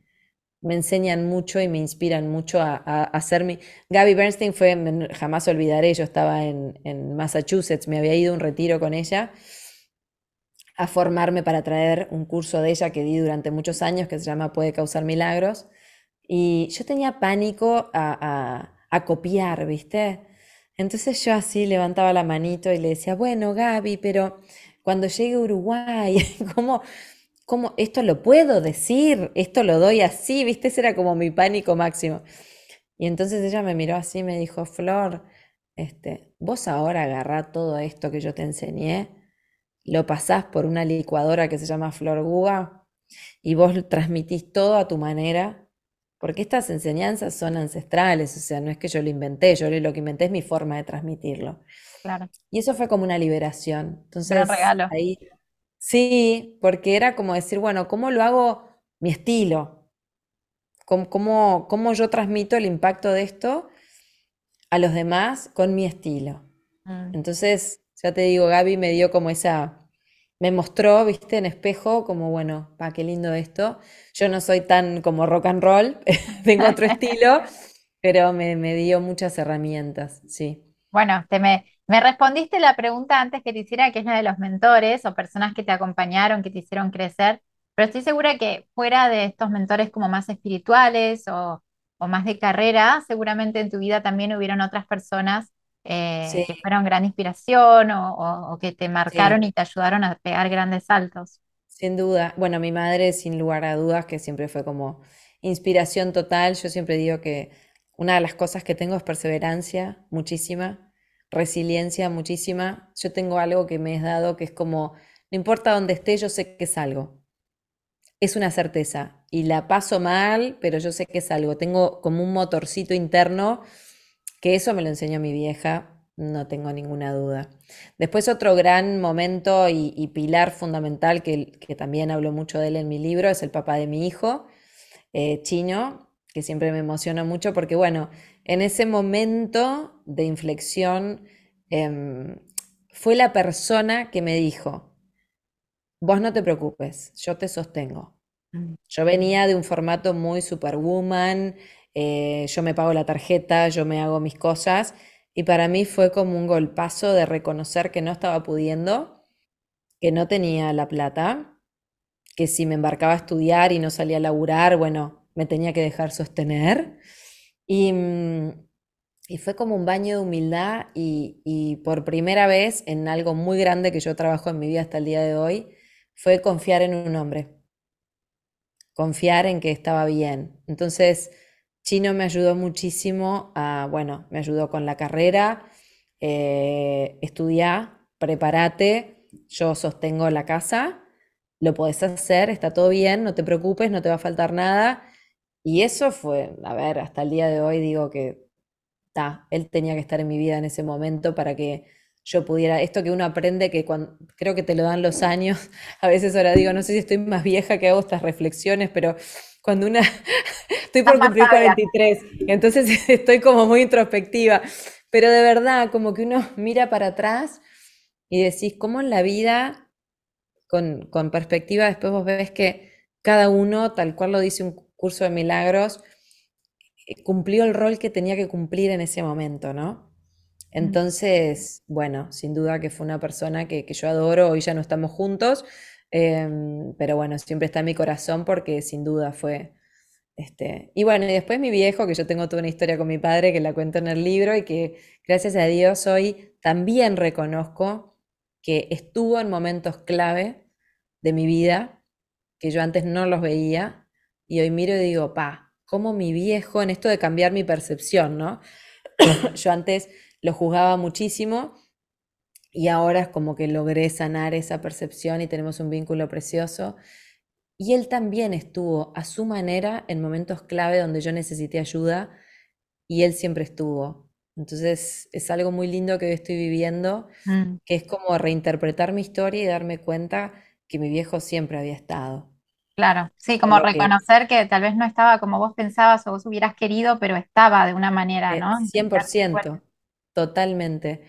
me enseñan mucho y me inspiran mucho a, hacer mi... Gaby Bernstein fue, jamás olvidaré, yo estaba en, Massachusetts, me había ido a un retiro con ella a formarme para traer un curso de ella que di durante muchos años que se llama Puede causar milagros. Y yo tenía pánico a, a copiar, ¿viste? Entonces yo así levantaba la manito y le decía, bueno, Gaby, pero cuando llegue a Uruguay, (laughs) ¿cómo, ¿cómo esto lo puedo decir? ¿Esto lo doy así? ¿Viste? Ese era como mi pánico máximo. Y entonces ella me miró así y me dijo, Flor, este, vos ahora agarrá todo esto que yo te enseñé, lo pasás por una licuadora que se llama Flor Guga y vos transmitís todo a tu manera, porque estas enseñanzas son ancestrales, o sea, no es que yo lo inventé, yo lo que inventé es mi forma de transmitirlo. Claro. Y eso fue como una liberación. Entonces, regalo. ahí Sí, porque era como decir, bueno, ¿cómo lo hago mi estilo? ¿Cómo, cómo, yo transmito el impacto de esto a los demás con mi estilo? Mm. Entonces, ya te digo, Gaby me dio como esa, me mostró, viste, en espejo, como, bueno, pa, qué lindo esto. Yo no soy tan como rock and roll, (laughs) tengo otro (laughs) estilo, pero me, me dio muchas herramientas, sí. Bueno, te me, me respondiste la pregunta antes que te hiciera, que es la de los mentores o personas que te acompañaron, que te hicieron crecer, pero estoy segura que fuera de estos mentores como más espirituales o, más de carrera, seguramente en tu vida también hubieron otras personas eh, que fueron gran inspiración o, que te marcaron y te ayudaron a pegar grandes saltos. Sin duda. Bueno, mi madre, sin lugar a dudas, que siempre fue como inspiración total. Yo siempre digo que una de las cosas que tengo es perseverancia, muchísima resiliencia muchísima. Yo tengo algo que me he dado que es como, no importa dónde esté, yo sé que es algo. Es una certeza. Y la paso mal, pero yo sé que es algo. Tengo como un motorcito interno, que eso me lo enseñó mi vieja, no tengo ninguna duda. Después otro gran momento y, pilar fundamental, que, que, también hablo mucho de él en mi libro, es el papá de mi hijo, eh, Chino, que siempre me emociona mucho porque, bueno, en ese momento de inflexión em, fue la persona que me dijo, vos no te preocupes, yo te sostengo. Mm. Yo venía de un formato muy superwoman, eh, yo me pago la tarjeta, yo me hago mis cosas, y para mí fue como un golpazo de reconocer que no estaba pudiendo, que no tenía la plata, que si me embarcaba a estudiar y no salía a laburar, bueno, me tenía que dejar sostener. Mm, y, fue como un baño de humildad y, por primera vez en algo muy grande que yo trabajo en mi vida hasta el día de hoy, fue confiar en un hombre, confiar en que estaba bien. Entonces, Chino me ayudó muchísimo a, bueno, me ayudó con la carrera, eh, estudiar, prepárate, yo sostengo la casa lo podés hacer, está todo bien, no te preocupes, no te va a faltar nada. Y eso fue, a ver, hasta el día de hoy digo que, él tenía que estar en mi vida en ese momento para que yo pudiera, esto que uno aprende que cuando, creo que te lo dan los años, (laughs) a veces ahora digo, no sé si estoy más vieja que hago estas reflexiones, pero cuando una, (laughs) estoy por cumplir 43, entonces (laughs) estoy como muy introspectiva, pero de verdad, como que uno mira para atrás y decís, ¿cómo en la vida, con, con perspectiva, después vos ves que cada uno, tal cual lo dice un curso de milagros, cumplió el rol que tenía que cumplir en ese momento, ¿no? Entonces, bueno, sin duda que fue una persona que, yo adoro, hoy ya no estamos juntos, em, pero bueno, siempre está en mi corazón porque sin duda fue, este, y bueno, y después mi viejo, que yo tengo toda una historia con mi padre que la cuento en el libro y que gracias a Dios hoy también reconozco que estuvo en momentos clave de mi vida, que yo antes no los veía, y hoy miro y digo, pa, cómo mi viejo, en esto de cambiar mi percepción, ¿no? (coughs) yo antes lo juzgaba muchísimo y ahora es como que logré sanar esa percepción y tenemos un vínculo precioso. Y él también estuvo a su manera en momentos clave donde yo necesité ayuda y él siempre estuvo. Entonces es algo muy lindo que hoy estoy viviendo, mm. que es como reinterpretar mi historia y darme cuenta que mi viejo siempre había estado. Claro, sí, como reconocer que... tal vez no estaba como vos pensabas o vos hubieras querido, pero estaba de una manera, ¿no? 100%. Totalmente.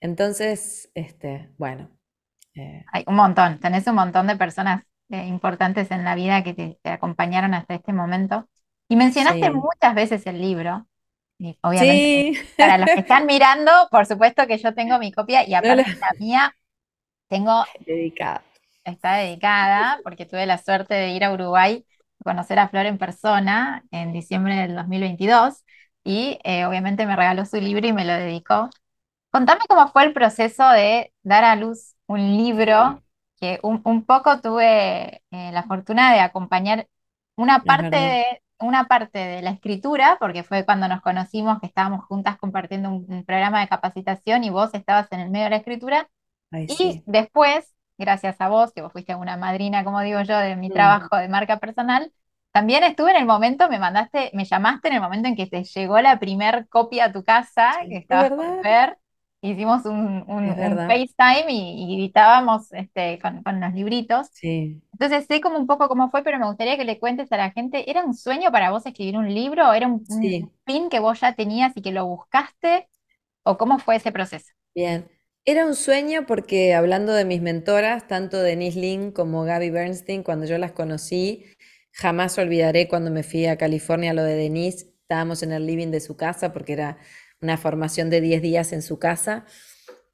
Entonces, este, bueno. Eh, Hay un montón, tenés un montón de personas eh, importantes en la vida que te, acompañaron hasta este momento. Y mencionaste muchas veces el libro. Y obviamente, (laughs) para los que están mirando, por supuesto que yo tengo mi copia y (laughs) aparte la mía, tengo... Dedicada. Está dedicada porque tuve la suerte de ir a Uruguay a conocer a Flor en persona en diciembre del 2022 y eh, obviamente me regaló su libro y me lo dedicó. Contame cómo fue el proceso de dar a luz un libro que un, poco tuve eh, la fortuna de acompañar una parte de, una parte de la escritura, porque fue cuando nos conocimos que estábamos juntas compartiendo un, programa de capacitación y vos estabas en el medio de la escritura. y después, gracias a vos, que vos fuiste una madrina, como digo yo, de mi trabajo de marca personal, también estuve en el momento, me mandaste, me llamaste en el momento en que te llegó la primer copia a tu casa, que estabas por ver. Hicimos un, FaceTime y, editábamos este, con, los libritos. Sí. Entonces sé como un poco cómo fue, pero me gustaría que le cuentes a la gente, ¿era un sueño para vos escribir un libro? ¿O era un, fin que vos ya tenías y que lo buscaste? ¿O cómo fue ese proceso? Bien. Era un sueño porque hablando de mis mentoras, tanto Denise Lin como Gaby Bernstein, cuando yo las conocí, Jamás olvidaré cuando me fui a California, lo de Denise, estábamos en el living de su casa porque era una formación de 10 días en su casa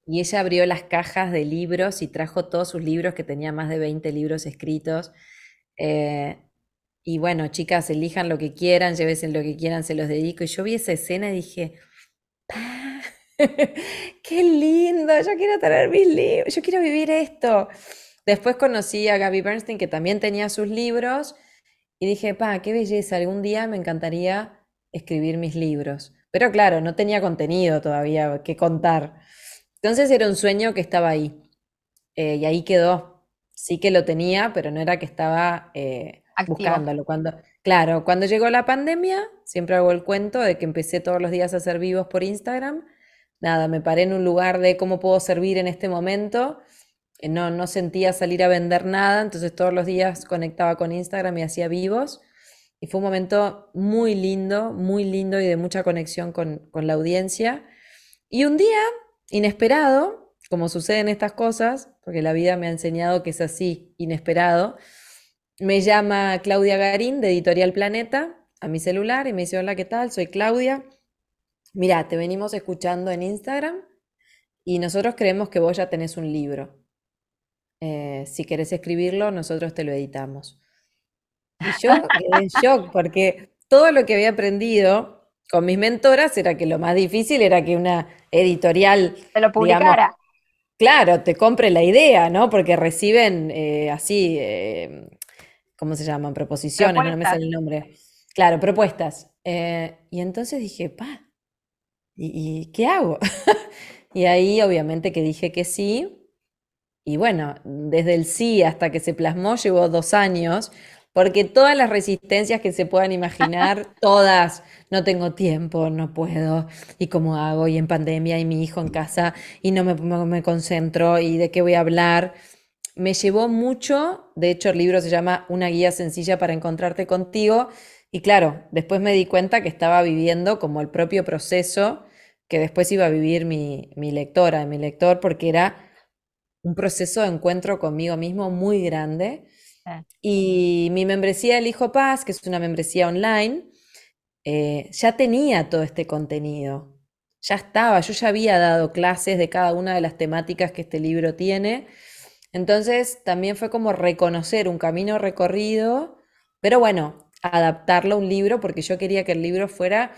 y ella abrió las cajas de libros y trajo todos sus libros, que tenía más de 20 libros escritos. Eh, y bueno, chicas, elijan lo que quieran, llévense lo que quieran, se los dedico. Y yo vi esa escena y dije, (laughs) ¡qué lindo! Yo quiero tener mis libros, yo quiero vivir esto. Después conocí a Gaby Bernstein, que también tenía sus libros, y dije, pa, qué belleza, algún día me encantaría escribir mis libros. Pero claro, no tenía contenido todavía que contar. Entonces era un sueño que estaba ahí. Eh, y ahí quedó. Sí que lo tenía, pero no era que estaba eh, buscándolo. Cuando, claro, cuando llegó la pandemia, siempre hago el cuento de que empecé todos los días a hacer vivos por Instagram. Nada, me paré en un lugar de cómo puedo servir en este momento eh, no, no sentía salir a vender nada, entonces todos los días conectaba con Instagram y hacía vivos. Y fue un momento muy lindo, muy lindo y de mucha conexión con, la audiencia. Y un día, inesperado, como suceden estas cosas, porque la vida me ha enseñado que es así, inesperado, me llama Claudia Garín de Editorial Planeta a mi celular y me dice, hola, ¿qué tal? Soy Claudia. Mira, te venimos escuchando en Instagram y nosotros creemos que vos ya tenés un libro. Eh, si querés escribirlo, nosotros te lo editamos. Y yo (laughs) quedé en shock porque todo lo que había aprendido con mis mentoras era que lo más difícil era que una editorial te lo publicara. claro, te compre la idea, ¿no? Porque reciben eh, así, eh, ¿cómo se llaman? Proposiciones, no me sale el nombre. Claro, propuestas. y entonces dije, pa, ¿y, y qué hago? (laughs) y ahí obviamente que dije que sí y bueno, desde el sí hasta que se plasmó llevó dos años, porque todas las resistencias que se puedan imaginar, (laughs) todas, no tengo tiempo, no puedo, y cómo hago, y en pandemia, y mi hijo en casa, y no me, me concentro, y de qué voy a hablar. Me llevó mucho, de hecho el libro se llama Una guía sencilla para encontrarte contigo, y claro, después me di cuenta que estaba viviendo como el propio proceso que después iba a vivir mi, mi lectora, mi lector, porque era un proceso de encuentro conmigo mismo muy grande. Y mi membresía El Hijo Paz, que es una membresía online, eh, ya tenía todo este contenido. Ya estaba, yo ya había dado clases de cada una de las temáticas que este libro tiene. Entonces también fue como reconocer un camino recorrido, pero bueno, adaptarlo a un libro porque yo quería que el libro fuera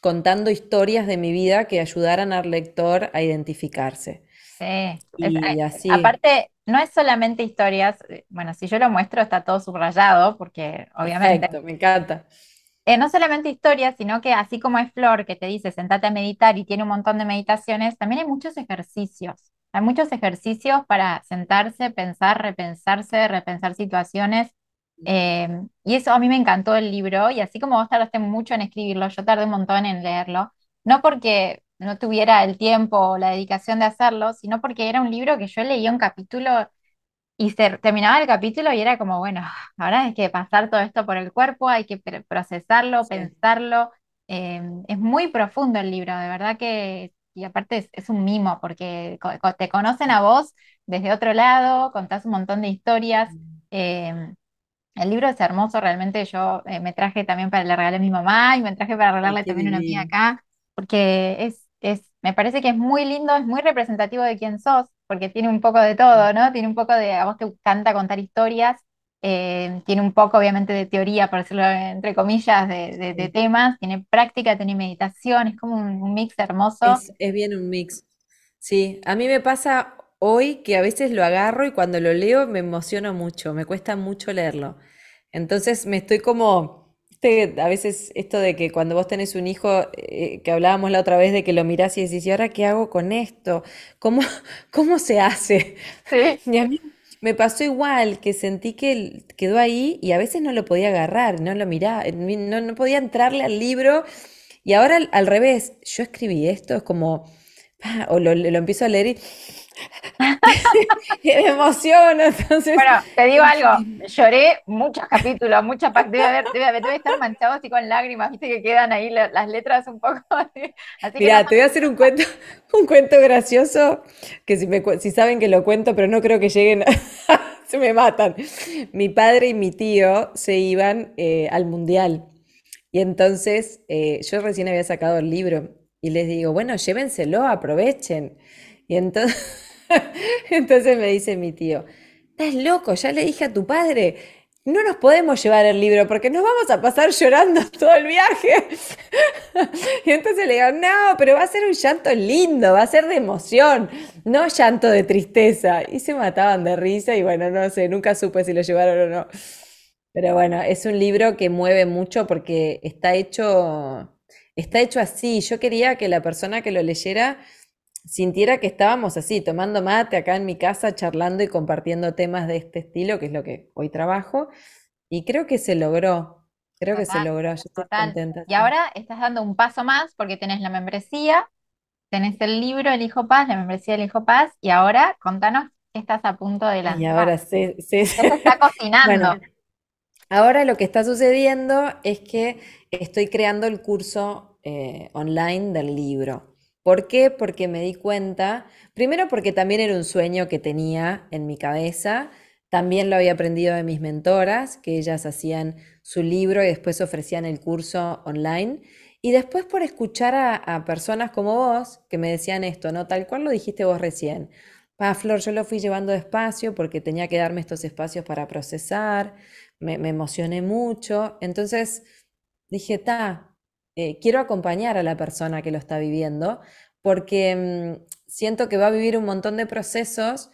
contando historias de mi vida que ayudaran al lector a identificarse. Sí, aparte, no es solamente historias, eh, bueno, si yo lo muestro está todo subrayado, porque obviamente... me encanta. Eh, no solamente historias, sino que así como hay Flor que te dice sentate a meditar y tiene un montón de meditaciones, también hay muchos ejercicios. Hay muchos ejercicios para sentarse, pensar, repensarse, repensar situaciones. Eh, y eso a mí me encantó el libro, y así como vos tardaste mucho en escribirlo, yo tardé un montón en leerlo. No porque no tuviera el tiempo o la dedicación de hacerlo, sino porque era un libro que yo leía un capítulo y se, terminaba el capítulo y era como, bueno, ahora hay que pasar todo esto por el cuerpo, hay que procesarlo, pensarlo. Em, es muy profundo el libro, de verdad que, y aparte es, un mimo, porque te conocen a vos desde otro lado, contás un montón de historias. Mm. El libro es hermoso, realmente yo eh, me traje también para le regalé a mi mamá y me traje para regalarle también a una amiga acá, porque es me parece que es muy lindo, es muy representativo de quién sos, porque tiene un poco de todo, ¿no? Tiene un poco de, a vos te encanta contar historias, eh, tiene un poco obviamente de teoría, por decirlo entre comillas, de, temas, tiene práctica, tiene meditación, es como un, mix hermoso. Es, bien un mix. Sí, a mí me pasa hoy que a veces lo agarro y cuando lo leo me emociono mucho, me cuesta mucho leerlo. Entonces me estoy como a veces esto de que cuando vos tenés un hijo, eh, que hablábamos la otra vez de que lo mirás y decís, ¿y ahora qué hago con esto? ¿Cómo, (laughs) cómo se hace? (laughs) Y a mí me pasó igual, que sentí que quedó ahí y a veces no lo podía agarrar, no lo miraba, no, no podía entrarle al libro. Y ahora al, revés, yo escribí esto, es como, o lo, lo empiezo a leer y (laughs) me emociono. Entonces... Bueno, te digo algo, lloré muchos capítulos, muchas debe, debe, debe, estar manchado así con lágrimas, viste que quedan ahí las letras un poco (laughs) así. Mira, te voy a hacer un cuento, (laughs) un cuento gracioso, que si, me, si saben que lo cuento, pero no creo que lleguen, se me matan. Mi padre y mi tío se iban eh, al mundial. Y entonces eh, yo recién había sacado el libro y les digo, bueno, llévenselo, aprovechen. Y entonces (laughs) Entonces me dice mi tío, estás loco, ya le dije a tu padre, no nos podemos llevar el libro porque nos vamos a pasar llorando (laughs) todo el viaje. (laughs) y entonces le digo, no, pero va a ser un llanto lindo, va a ser de emoción, no llanto de tristeza. Y se mataban de risa y bueno, no sé, nunca supe si lo llevaron o no. Pero bueno, es un libro que mueve mucho porque está hecho, está hecho así. Yo quería que la persona que lo leyera sintiera que estábamos así, tomando mate acá en mi casa, charlando y compartiendo temas de este estilo, que es lo que hoy trabajo, y creo que se logró, creo que se logró, yo estoy contenta. Y ahora estás dando un paso más porque tenés la membresía, tenés el libro El Hijo Paz, la membresía del Hijo Paz, y ahora contanos qué estás a punto de lanzar. Y ahora se, se, está cocinando. ahora lo que está sucediendo es que estoy creando el curso eh, online del libro. ¿Por qué? Porque me di cuenta, primero porque también era un sueño que tenía en mi cabeza, también lo había aprendido de mis mentoras, que ellas hacían su libro y después ofrecían el curso online. Y después por escuchar a, personas como vos que me decían esto, ¿no? Tal cual lo dijiste vos recién. Pa, Flor, yo lo fui llevando despacio porque tenía que darme estos espacios para procesar, me, me emocioné mucho. Entonces dije, ta, eh, quiero acompañar a la persona que lo está viviendo porque mm, siento que va a vivir un montón de procesos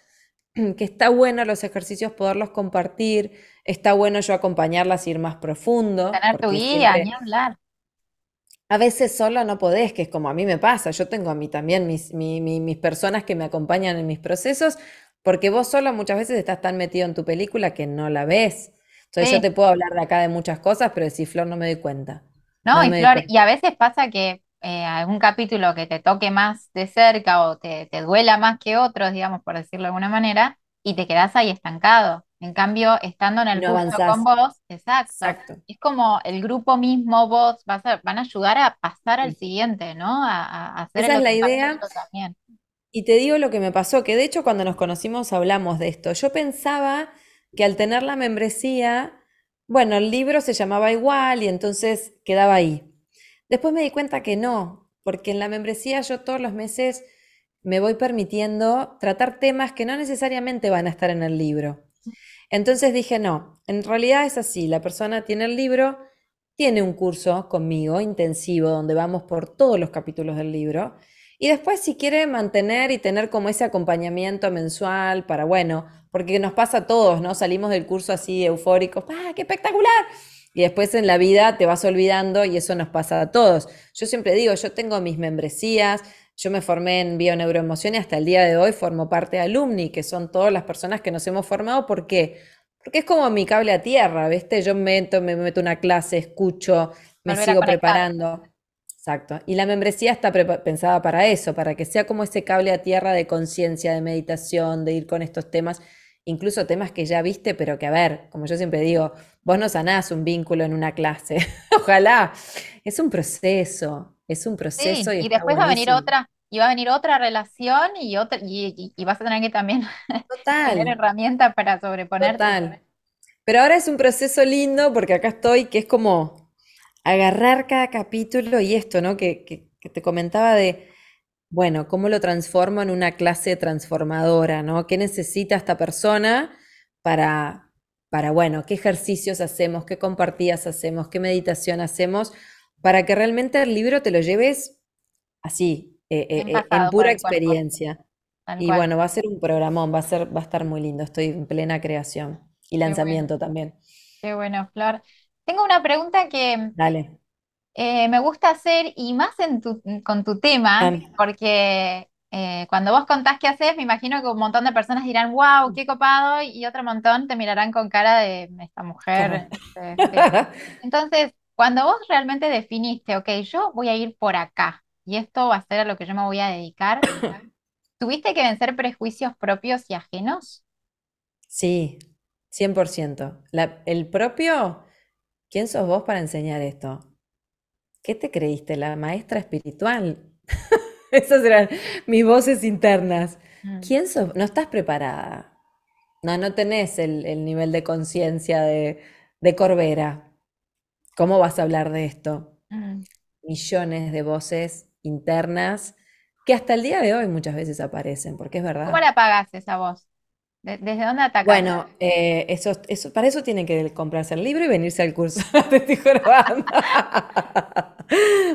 (clears throat) que está bueno los ejercicios poderlos compartir, está bueno yo acompañarlas y ir más profundo. Tener tu guía, ni hablar. A veces solo no podés, que es como a mí me pasa. Yo tengo a mí también mis, mis personas que me acompañan en mis procesos, porque vos solo muchas veces estás tan metido en tu película que no la ves. Entonces yo te puedo hablar de acá de muchas cosas, pero si Flor no me doy cuenta. No, y Flor, y a veces pasa que eh, algún capítulo que te toque más de cerca o te, te duela más que otros, digamos, por decirlo de alguna manera, y te quedás ahí estancado. En cambio, estando en el curso con vos, exacto, Es como el grupo mismo, vos vas a, van a ayudar a pasar al siguiente, ¿no? A, hacer Esa es la idea. También. Y te digo lo que me pasó, que de hecho cuando nos conocimos hablamos de esto. Yo pensaba que al tener la membresía, bueno, el libro se llamaba igual y entonces quedaba ahí. Después me di cuenta que no, porque en la membresía yo todos los meses me voy permitiendo tratar temas que no necesariamente van a estar en el libro. Entonces dije, no, en realidad es así, la persona tiene el libro, tiene un curso conmigo intensivo donde vamos por todos los capítulos del libro y después si quiere mantener y tener como ese acompañamiento mensual para, bueno, porque nos pasa a todos, ¿no? Salimos del curso así eufóricos, ¡ah, qué espectacular! Y después en la vida te vas olvidando y eso nos pasa a todos. Yo siempre digo, yo tengo mis membresías, yo me formé en bioneuroemoción y hasta el día de hoy formo parte de alumni, que son todas las personas que nos hemos formado. ¿Por qué? Porque es como mi cable a tierra, ¿viste? Yo me meto, me meto una clase, escucho, me sigo preparando. Exacto. Y la membresía está pensada para eso, para que sea como ese cable a tierra de conciencia, de meditación, de ir con estos temas, incluso temas que ya viste, pero que a ver, como yo siempre digo, vos no sanás un vínculo en una clase. (laughs) Ojalá. Es un proceso. Es un proceso. y, después va a venir otra, y va a venir otra relación y otra, y, vas a tener que también (laughs) tener herramientas para sobreponerte. Total. Pero ahora es un proceso lindo porque acá estoy, que es como agarrar cada capítulo y esto, ¿no? Que, que, te comentaba de, bueno, cómo lo transformo en una clase transformadora, ¿no? ¿Qué necesita esta persona para, para, bueno, qué ejercicios hacemos, qué compartidas hacemos, qué meditación hacemos para que realmente el libro te lo lleves así, eh, eh, eh, en pura experiencia. Y bueno, va a ser un programón, va a ser, va a estar muy lindo. Estoy en plena creación y lanzamiento también. Qué bueno, Flor. Tengo una pregunta que Dale. me gusta hacer y más en con tu tema, porque cuando vos contás qué haces, me imagino que un montón de personas dirán, wow, qué copado, y otro montón te mirarán con cara de esta mujer. Este, (laughs) Entonces, cuando vos realmente definiste, ok, yo voy a ir por acá y esto va a ser a lo que yo me voy a dedicar, (coughs) ¿tuviste que vencer prejuicios propios y ajenos? Sí, 100%. el propio, ¿quién sos vos para enseñar esto? ¿Qué te creíste? ¿La maestra espiritual? (laughs) Esas eran mis voces internas. Mm. ¿Quién sos? No estás preparada. No, no tenés el, nivel de conciencia de, de Corbera. ¿Cómo vas a hablar de esto? Mm. Millones de voces internas que hasta el día de hoy muchas veces aparecen, porque es verdad. ¿Cómo la apagas esa voz? ¿Desde dónde atacas? Bueno, eh, eso, eso, para eso tienen que comprarse el libro y venirse al curso. (laughs)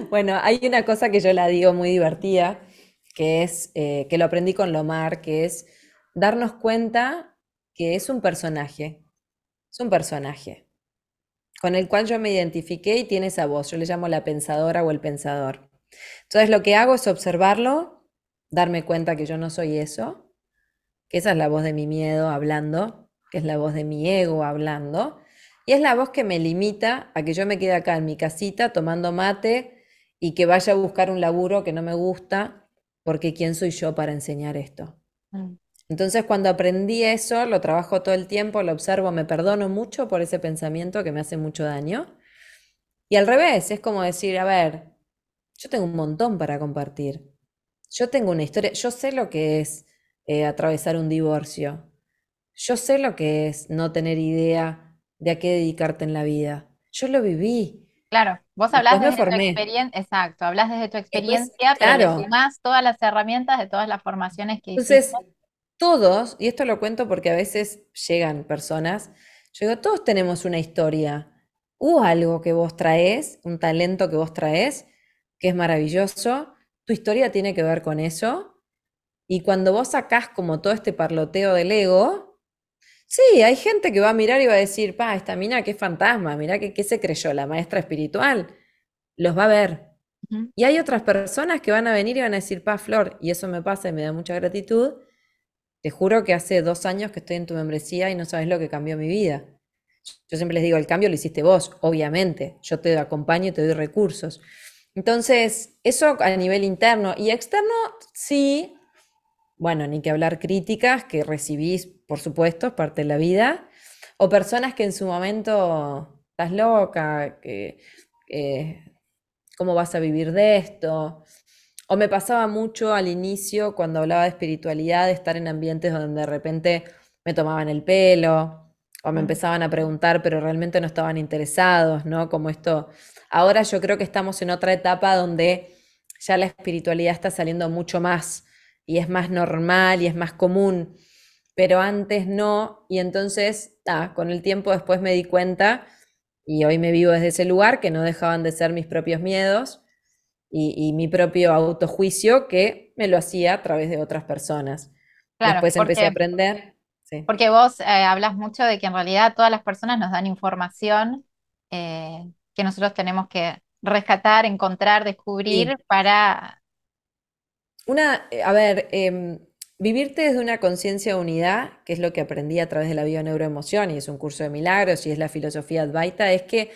Bueno, hay una cosa que yo la digo muy divertida, que es, eh, que lo aprendí con Lomar, que es darnos cuenta que es un personaje. Es un personaje con el cual yo me identifiqué y tiene esa voz. Yo le llamo la pensadora o el pensador. Entonces lo que hago es observarlo, darme cuenta que yo no soy eso, que esa es la voz de mi miedo hablando, que es la voz de mi ego hablando, y es la voz que me limita a que yo me quede acá en mi casita tomando mate y que vaya a buscar un laburo que no me gusta, porque ¿quién soy yo para enseñar esto? Mm. Entonces cuando aprendí eso, lo trabajo todo el tiempo, lo observo, me perdono mucho por ese pensamiento que me hace mucho daño. Y al revés, es como decir, a ver, yo tengo un montón para compartir. Yo tengo una historia, yo sé lo que es eh, atravesar un divorcio. Yo sé lo que es no tener idea de a qué dedicarte en la vida. Yo lo viví. Claro, vos hablás desde tu experiencia, exacto, hablas desde tu experiencia, pero además todas las herramientas de todas las formaciones que Entonces, todos, y esto lo cuento porque a veces llegan personas, yo digo, todos tenemos una historia. Hubo algo que vos traes, un talento que vos traes, que es maravilloso. Tu historia tiene que ver con eso. Y cuando vos sacás como todo este parloteo del ego, sí, hay gente que va a mirar y va a decir, pa, esta mina qué fantasma, mira qué, qué se creyó, la maestra espiritual. Los va a ver. Y hay otras personas que van a venir y van a decir, pa, Flor, y eso me pasa y me da mucha gratitud, te juro que hace dos años que estoy en tu membresía y no sabes lo que cambió mi vida. Yo siempre les digo, el cambio lo hiciste vos, obviamente. Yo te acompaño y te doy recursos. Entonces, eso a nivel interno y externo, sí. Bueno, ni que hablar críticas que recibís, por supuesto, parte de la vida. O personas que en su momento estás loca, que, cómo vas a vivir de esto. O me pasaba mucho al inicio cuando hablaba de espiritualidad, de estar en ambientes donde de repente me tomaban el pelo o me empezaban a preguntar, pero realmente no estaban interesados, ¿no? Como esto. Ahora yo creo que estamos en otra etapa donde ya la espiritualidad está saliendo mucho más y es más normal y es más común, pero antes no. Y entonces, ah, con el tiempo después me di cuenta y hoy me vivo desde ese lugar que no dejaban de ser mis propios miedos y, mi propio autojuicio que me lo hacía a través de otras personas. Después empecé a aprender. Porque vos eh, hablas mucho de que en realidad todas las personas nos dan información eh, que nosotros tenemos que rescatar, encontrar, descubrir para... Una, a ver, em, vivirte desde una conciencia de unidad, que es lo que aprendí a través de la bioneuroemoción y es un curso de milagros y es la filosofía Advaita, es que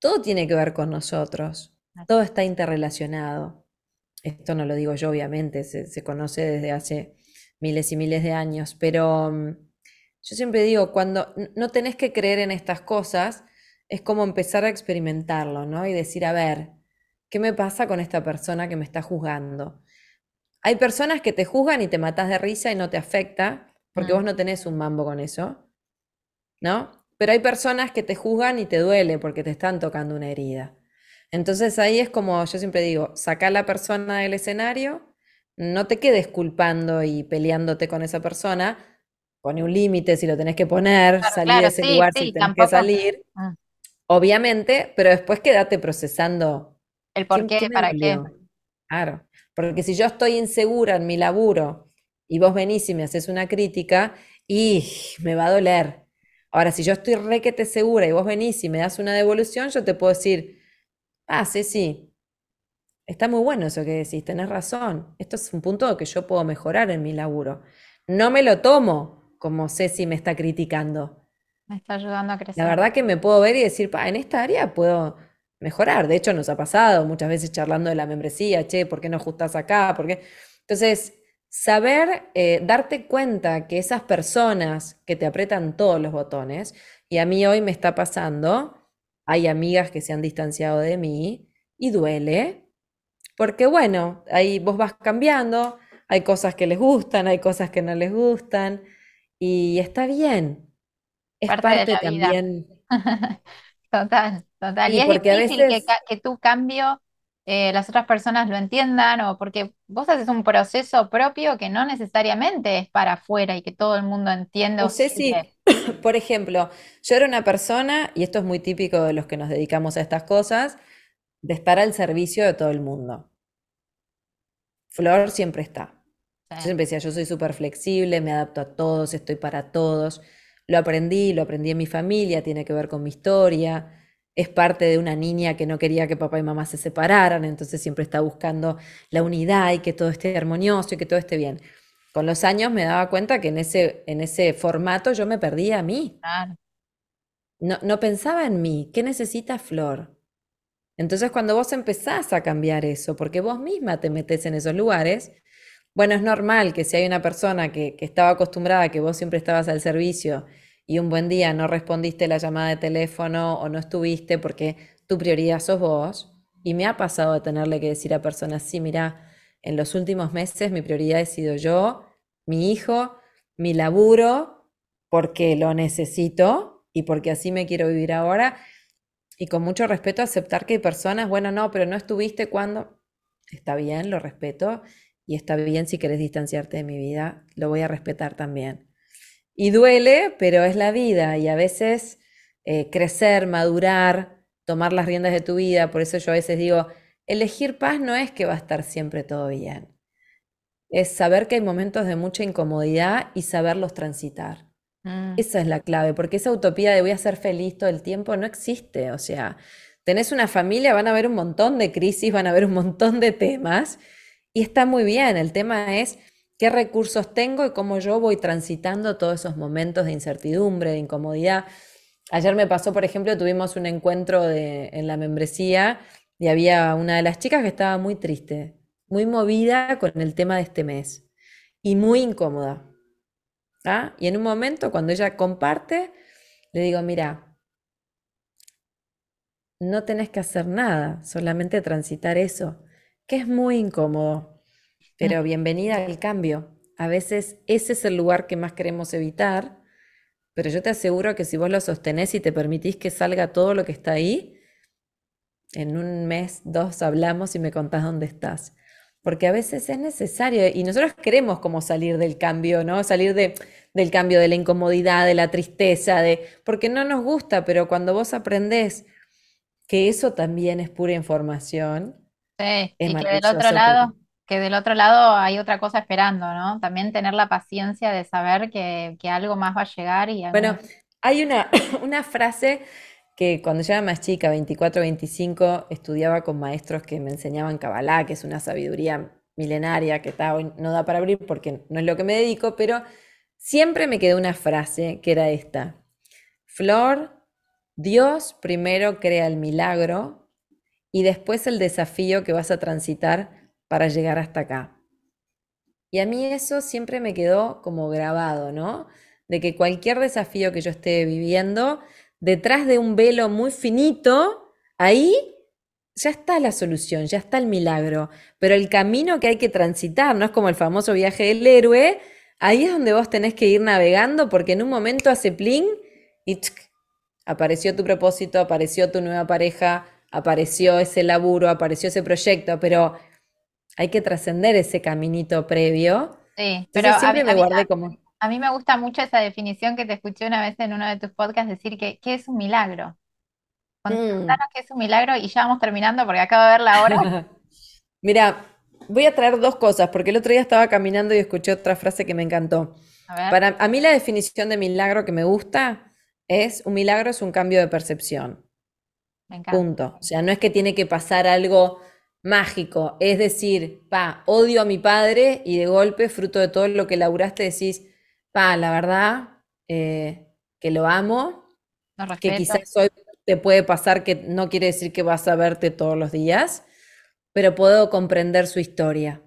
todo tiene que ver con nosotros. Todo está interrelacionado. Esto no lo digo yo, obviamente, se, conoce desde hace miles y miles de años, pero mm, yo siempre digo, cuando no tenés que creer en estas cosas, es como empezar a experimentarlo, ¿no? Y decir, a ver, ¿qué me pasa con esta persona que me está juzgando? Hay personas que te juzgan y te matas de risa y no te afecta, porque mm. vos no tenés un mambo con eso, ¿no? Pero hay personas que te juzgan y te duele porque te están tocando una herida. Entonces ahí es como yo siempre digo, saca a la persona del escenario, no te quedes culpando y peleándote con esa persona, pone un límite si lo tenés que poner, salir de ese lugar si tenés que salir, mm. obviamente, pero después quédate procesando. El por qué, para qué. Claro, porque si yo estoy insegura en mi laburo y vos venís y me haces una crítica, y me va a doler. Ahora, si yo estoy requete segura y vos venís y me das una devolución, yo te puedo decir, Ah, sí, sí. Está muy bueno eso que decís, tenés razón. Esto es un punto que yo puedo mejorar en mi laburo. No me lo tomo como Ceci me está criticando. Me está ayudando a crecer. La verdad que me puedo ver y decir, pa, en esta área puedo mejorar. De hecho, nos ha pasado muchas veces charlando de la membresía, che, ¿por qué no ajustas acá? ¿Por Entonces, saber, eh, darte cuenta que esas personas que te apretan todos los botones, y a mí hoy me está pasando, hay amigas que se han distanciado de mí y duele, porque bueno, ahí vos vas cambiando, hay cosas que les gustan, hay cosas que no les gustan y está bien. Es parte, también. (laughs) total, total. Y, es difícil que, tu cambio eh, las otras personas lo entiendan o porque vos haces un proceso propio que no necesariamente es para afuera y que todo el mundo entienda. No sé si, (coughs) por ejemplo, yo era una persona, y esto es muy típico de los que nos dedicamos a estas cosas, de estar al servicio de todo el mundo. Flor siempre está. Yo siempre decía, yo soy súper flexible, me adapto a todos, estoy para todos. Lo aprendí, lo aprendí en mi familia, tiene que ver con mi historia es parte de una niña que no quería que papá y mamá se separaran, entonces siempre está buscando la unidad y que todo esté armonioso y que todo esté bien. Con los años me daba cuenta que en ese, en ese formato yo me perdía a mí. No, no pensaba en mí. ¿Qué necesita Flor? Entonces cuando vos empezás a cambiar eso, porque vos misma te metes en esos lugares, bueno, es normal que si hay una persona que, estaba acostumbrada que vos siempre estabas al servicio y un buen día no respondiste la llamada de teléfono o no estuviste porque tu prioridad sos vos, y me ha pasado de tenerle que decir a personas, sí, mira, en los últimos meses mi prioridad he sido yo, mi hijo, mi laburo, porque lo necesito y porque así me quiero vivir ahora. Y con mucho respeto aceptar que hay personas, bueno, no, pero no estuviste cuando... Está bien, lo respeto y está bien si querés distanciarte de mi vida, lo voy a respetar también. Y duele, pero es la vida y a veces eh, crecer, madurar, tomar las riendas de tu vida, por eso yo a veces digo, elegir paz no es que va a estar siempre todo bien, es saber que hay momentos de mucha incomodidad y saberlos transitar. Mm. Esa es la clave, porque esa utopía de voy a ser feliz todo el tiempo no existe, o sea, tenés una familia, van a haber un montón de crisis, van a haber un montón de temas y está muy bien, el tema es qué recursos tengo y cómo yo voy transitando todos esos momentos de incertidumbre, de incomodidad. Ayer me pasó, por ejemplo, tuvimos un encuentro en la membresía y había una de las chicas que estaba muy triste, muy movida con el tema de este mes y muy incómoda. ¿ah? Y en un momento, cuando ella comparte, le digo, mira, no tenés que hacer nada, solamente transitar eso, que es muy incómodo, pero bienvenida al cambio. A veces ese es el lugar que más queremos evitar, pero yo te aseguro que si vos lo sostenés y te permitís que salga todo lo que está ahí, en un mes, dos hablamos y me contás dónde estás. Porque a veces es necesario y nosotros queremos como salir del cambio, ¿no? Salir de, del cambio, de la incomodidad, de la tristeza, de porque no nos gusta, pero cuando vos aprendés que eso también es pura información. Sí, y que del otro lado, que del otro lado hay otra cosa esperando, ¿no? También tener la paciencia de saber que, algo más va a llegar y Bueno, hay una, (laughs) una frase que cuando yo era más chica, 24, 25, estudiaba con maestros que me enseñaban Kabbalah, que es una sabiduría milenaria que está, hoy no da para abrir porque no es lo que me dedico, pero siempre me quedó una frase que era esta. Flor, Dios primero crea el milagro y después el desafío que vas a transitar para llegar hasta acá. Y a mí eso siempre me quedó como grabado, ¿no? De que cualquier desafío que yo esté viviendo, detrás de un velo muy finito, ahí ya está la solución, ya está el milagro. Pero el camino que hay que transitar, no es como el famoso viaje del héroe, ahí es donde vos tenés que ir navegando porque en un momento hace pling y apareció tu propósito, apareció tu nueva pareja, apareció ese laburo, apareció ese proyecto, pero hay que trascender ese caminito previo. Sí, pero siempre a mí, me guardé como... A mí me gusta mucho esa definición que te escuché una vez en uno de tus podcasts decir que ¿qué es un milagro? Contanos mm. qué es un milagro y ya vamos terminando porque acabo de ver la hora. (laughs) Mira, voy a traer dos cosas porque el otro día estaba caminando y escuché otra frase que me encantó. Para a mí la definición de milagro que me gusta es un milagro, es un cambio de percepción. Punto. O sea, no es que tiene que pasar algo mágico. Es decir, pa, odio a mi padre y de golpe, fruto de todo lo que laburaste, decís, pa, la verdad, eh, que lo amo, que quizás hoy te puede pasar que no quiere decir que vas a verte todos los días, pero puedo comprender su historia.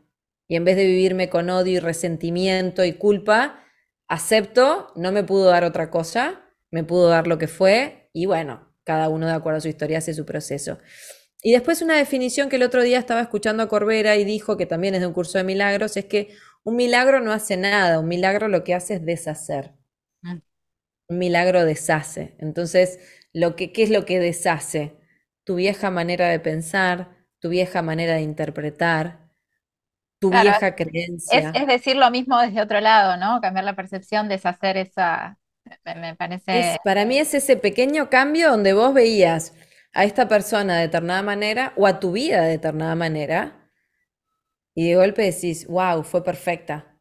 Y en vez de vivirme con odio y resentimiento y culpa, acepto, no me pudo dar otra cosa, me pudo dar lo que fue y bueno, cada uno de acuerdo a su historia hace su proceso. Y después una definición que el otro día estaba escuchando a Corbera y dijo que también es de un curso de milagros, es que un milagro no hace nada, un milagro lo que hace es deshacer. Mm. Un milagro deshace. Entonces, lo que, ¿qué es lo que deshace? Tu vieja manera de pensar, tu vieja manera de interpretar, tu vieja creencia. Es, es, decir lo mismo desde otro lado, ¿no? Cambiar la percepción, deshacer esa, para mí es ese pequeño cambio donde vos veías a esta persona de determinada manera o a tu vida de determinada manera y de golpe decís, wow, fue perfecta.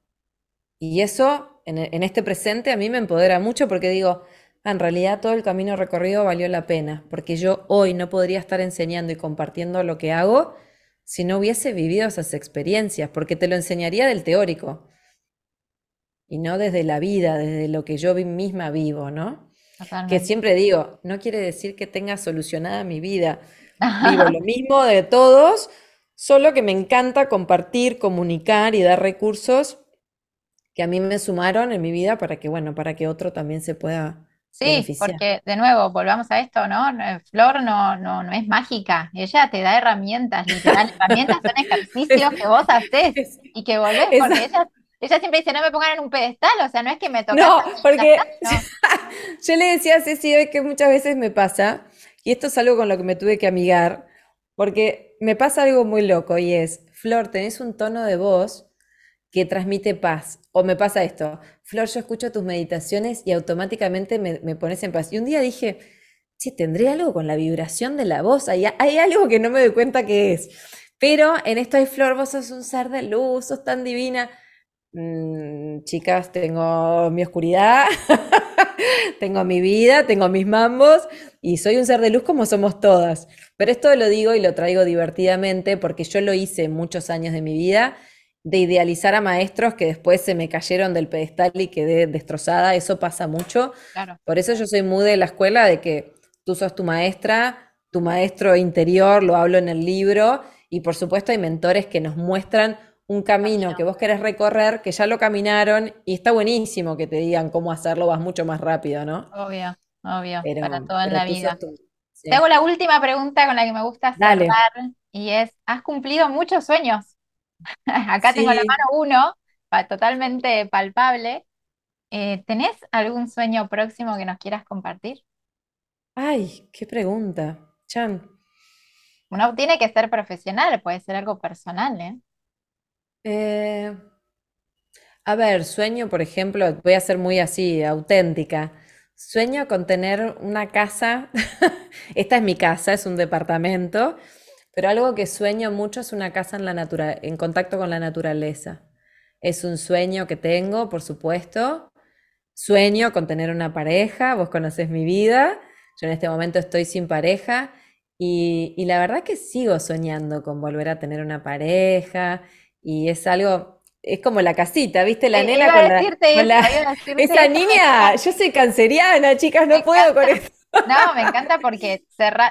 Y eso en, este presente a mí me empodera mucho porque digo, ah, en realidad todo el camino recorrido valió la pena, porque yo hoy no podría estar enseñando y compartiendo lo que hago si no hubiese vivido esas experiencias, porque te lo enseñaría del teórico y no desde la vida, desde lo que yo misma vivo, ¿no? Que siempre digo, no quiere decir que tenga solucionada mi vida. (laughs) Vivo lo mismo de todos, solo que me encanta compartir, comunicar y dar recursos que a mí me sumaron en mi vida para que, bueno, para que otro también se pueda Sí, porque de nuevo, volvamos a esto, ¿no? Flor no, no, no es mágica, ella te da herramientas, literal, herramientas son (laughs) ejercicios que vos haces y que volvés, porque ella ella siempre dice, no me pongan en un pedestal, o sea, no es que me toque. No, porque (laughs) yo le decía a Ceci hoy que muchas veces me pasa, y esto es algo con lo que me tuve que amigar, porque me pasa algo muy loco y es, Flor, tenés un tono de voz que transmite paz. O me pasa esto, Flor, yo escucho tus meditaciones y automáticamente me, pones en paz. Y un día dije, sí, tendré algo con la vibración de la voz, hay, hay algo que no me doy cuenta que es. Pero en esto hay Flor, vos sos un ser de luz, sos tan divina. Mm, chicas, tengo mi oscuridad, (laughs) tengo mi vida, tengo mis mambos y soy un ser de luz como somos todas. Pero esto lo digo y lo traigo divertidamente porque yo lo hice muchos años de mi vida de idealizar a maestros que después se me cayeron del pedestal y quedé destrozada, eso pasa mucho. Por eso yo soy muy de la escuela de que tú sos tu maestra, tu maestro interior, lo hablo en el libro, y por supuesto hay mentores que nos muestran un camino que vos querés recorrer, que ya lo caminaron, y está buenísimo que te digan cómo hacerlo, vas mucho más rápido, ¿no? Obvio, obvio, para todo en la vida. Te hago la última pregunta con la que me gusta cerrar, y es, ¿has cumplido muchos sueños? (laughs) Acá tengo la mano uno, totalmente palpable. Eh, ¿tenés algún sueño próximo que nos quieras compartir? Ay, qué pregunta. Chan. Uno tiene que ser profesional, puede ser algo personal, ¿eh? Eh, a ver, sueño, por ejemplo, voy a ser muy así, auténtica. Sueño con tener una casa, (laughs) esta es mi casa, es un departamento, pero algo que sueño mucho es una casa en la natura, en contacto con la naturaleza. Es un sueño que tengo, por supuesto. Sueño con tener una pareja, vos conocés mi vida, yo en este momento estoy sin pareja y, y la verdad que sigo soñando con volver a tener una pareja y es algo, es como la casita, ¿viste? La nena con la, esa niña, yo soy canceriana, chicas, no puedo con eso. No, me encanta porque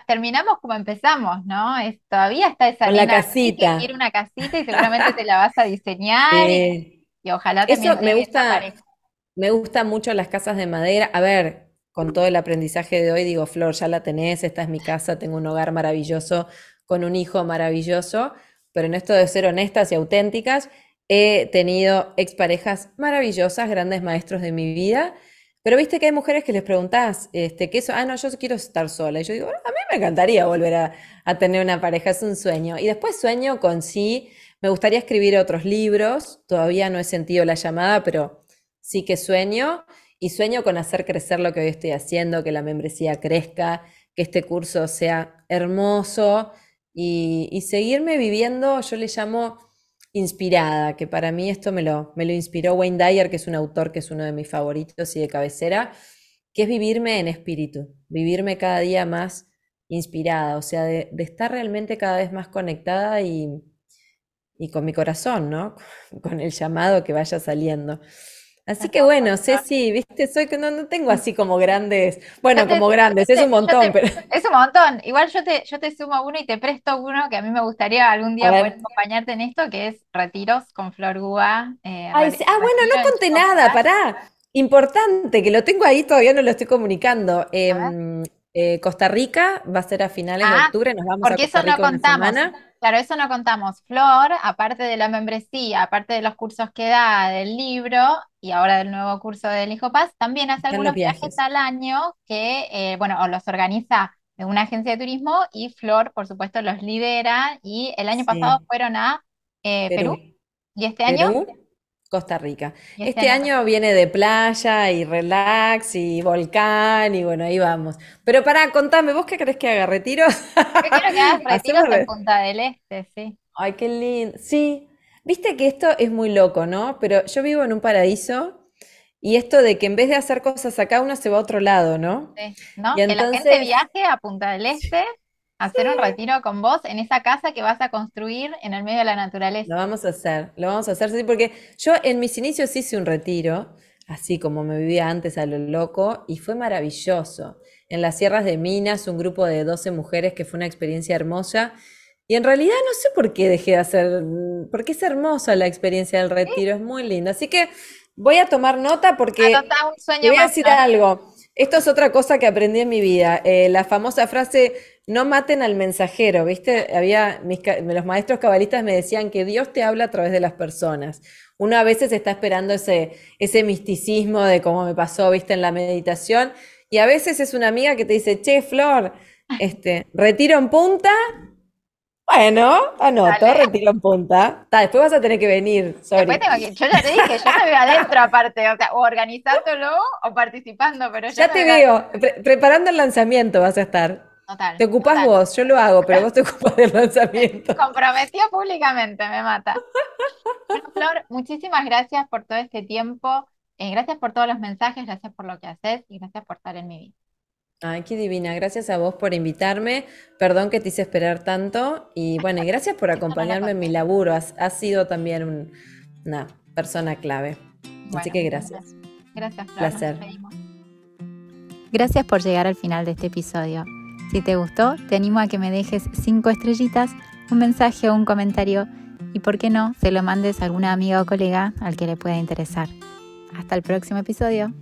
terminamos como empezamos, ¿no? Es, todavía está esa con la casita. que quiere una casita y seguramente te la vas a diseñar y, ojalá también Eso me gusta, me gustan mucho las casas de madera. A ver, con todo el aprendizaje de hoy, digo, Flor, ya la tenés, esta es mi casa, tengo un hogar maravilloso, con un hijo maravilloso, pero en esto de ser honestas y auténticas, he tenido exparejas maravillosas, grandes maestros de mi vida. Pero viste que hay mujeres que les preguntás, este, ¿qué eso? Ah, no, yo quiero estar sola. Y yo digo, a mí me encantaría volver a, a, tener una pareja, es un sueño. Y después sueño con sí, me gustaría escribir otros libros, todavía no he sentido la llamada, pero sí que sueño. Y sueño con hacer crecer lo que hoy estoy haciendo, que la membresía crezca, que este curso sea hermoso, y, seguirme viviendo, yo le llamo inspirada, que para mí esto me lo, me lo inspiró Wayne Dyer, que es un autor que es uno de mis favoritos y de cabecera, que es vivirme en espíritu, vivirme cada día más inspirada, o sea, de, estar realmente cada vez más conectada y, y con mi corazón, ¿no? (laughs) Con el llamado que vaya saliendo. Así que bueno, Ceci, viste, soy que no, no tengo así como grandes, bueno, como grandes, es un montón, pero. Es un montón. Igual yo te, yo te sumo uno y te presto uno que a mí me gustaría algún día poder acompañarte en esto, que es retiros con Flor Gúa. Eh, ah, bueno, no conté nada, pará. Importante, que lo tengo ahí, todavía no lo estoy comunicando. Em, eh, Costa Rica va a ser a finales de ah, octubre, nos vamos a Costa Rica eso no contamos. Claro, eso no contamos. Flor, aparte de la membresía, aparte de los cursos que da, del libro y ahora del nuevo curso del Hijo Paz, también hace algunos viajes. al año que, eh, bueno, o los organiza de una agencia de turismo y Flor, por supuesto, los lidera y el año pasado fueron a eh, Perú. y este año Costa Rica. Este, este año viene de playa y relax y volcán y bueno, ahí vamos. Pero para, contame, ¿vos qué crees que haga? ¿Retiros? Yo quiero que hagas (laughs) retiros en Punta del Este, sí. Ay, qué lindo. Sí, viste que esto es muy loco, ¿no? Pero yo vivo en un paraíso y esto de que en vez de hacer cosas acá, uno se va a otro lado, ¿no? Sí, ¿no? que la gente viaje a Punta del Este hacer un retiro con vos en esa casa que vas a construir en el medio de la naturaleza. Lo vamos a hacer, lo vamos a hacer, sí, porque yo en mis inicios hice un retiro, así como me vivía antes a lo loco, y fue maravilloso. En las sierras de Minas, un grupo de 12 mujeres que fue una experiencia hermosa. Y en realidad no sé por qué dejé de hacer, porque es hermosa la experiencia del retiro, es muy linda. Así que voy a tomar nota porque te voy a decir algo. Esto es otra cosa que aprendí en mi vida. Eh, la famosa frase, no maten al mensajero, ¿viste? Había, los maestros cabalistas me decían que Dios te habla a través de las personas. Uno a veces está esperando ese, ese misticismo de cómo me pasó, ¿viste? En la meditación. Y a veces es una amiga que te dice, che, Flor, este, retiro en punta, bueno, anoto, retiro en punta. después vas a tener que venir. Que, yo ya te dije, yo me veo adentro aparte, o sea, o organizándolo o participando, pero ya te veo, preparando el lanzamiento vas a estar. Total. Te ocupas vos, yo lo hago, pero vos te (laughs) ocupas del lanzamiento. (laughs) Comprometió públicamente, me mata. Bueno, Flor, muchísimas gracias por todo este tiempo. Eh, gracias por todos los mensajes, gracias por lo que haces y gracias por estar en mi vida. Ay, qué divina. Gracias a vos por invitarme. Perdón que te hice esperar tanto. Y bueno, gracias por (laughs) acompañarme en mi laburo. Has, sido también una persona clave. Así que gracias. Gracias, Placer. Gracias por llegar al final de este episodio. Si te gustó, te animo a que me dejes cinco estrellitas, un mensaje o un comentario y, por qué no, se lo mandes a alguna amiga o colega al que le pueda interesar. Hasta el próximo episodio.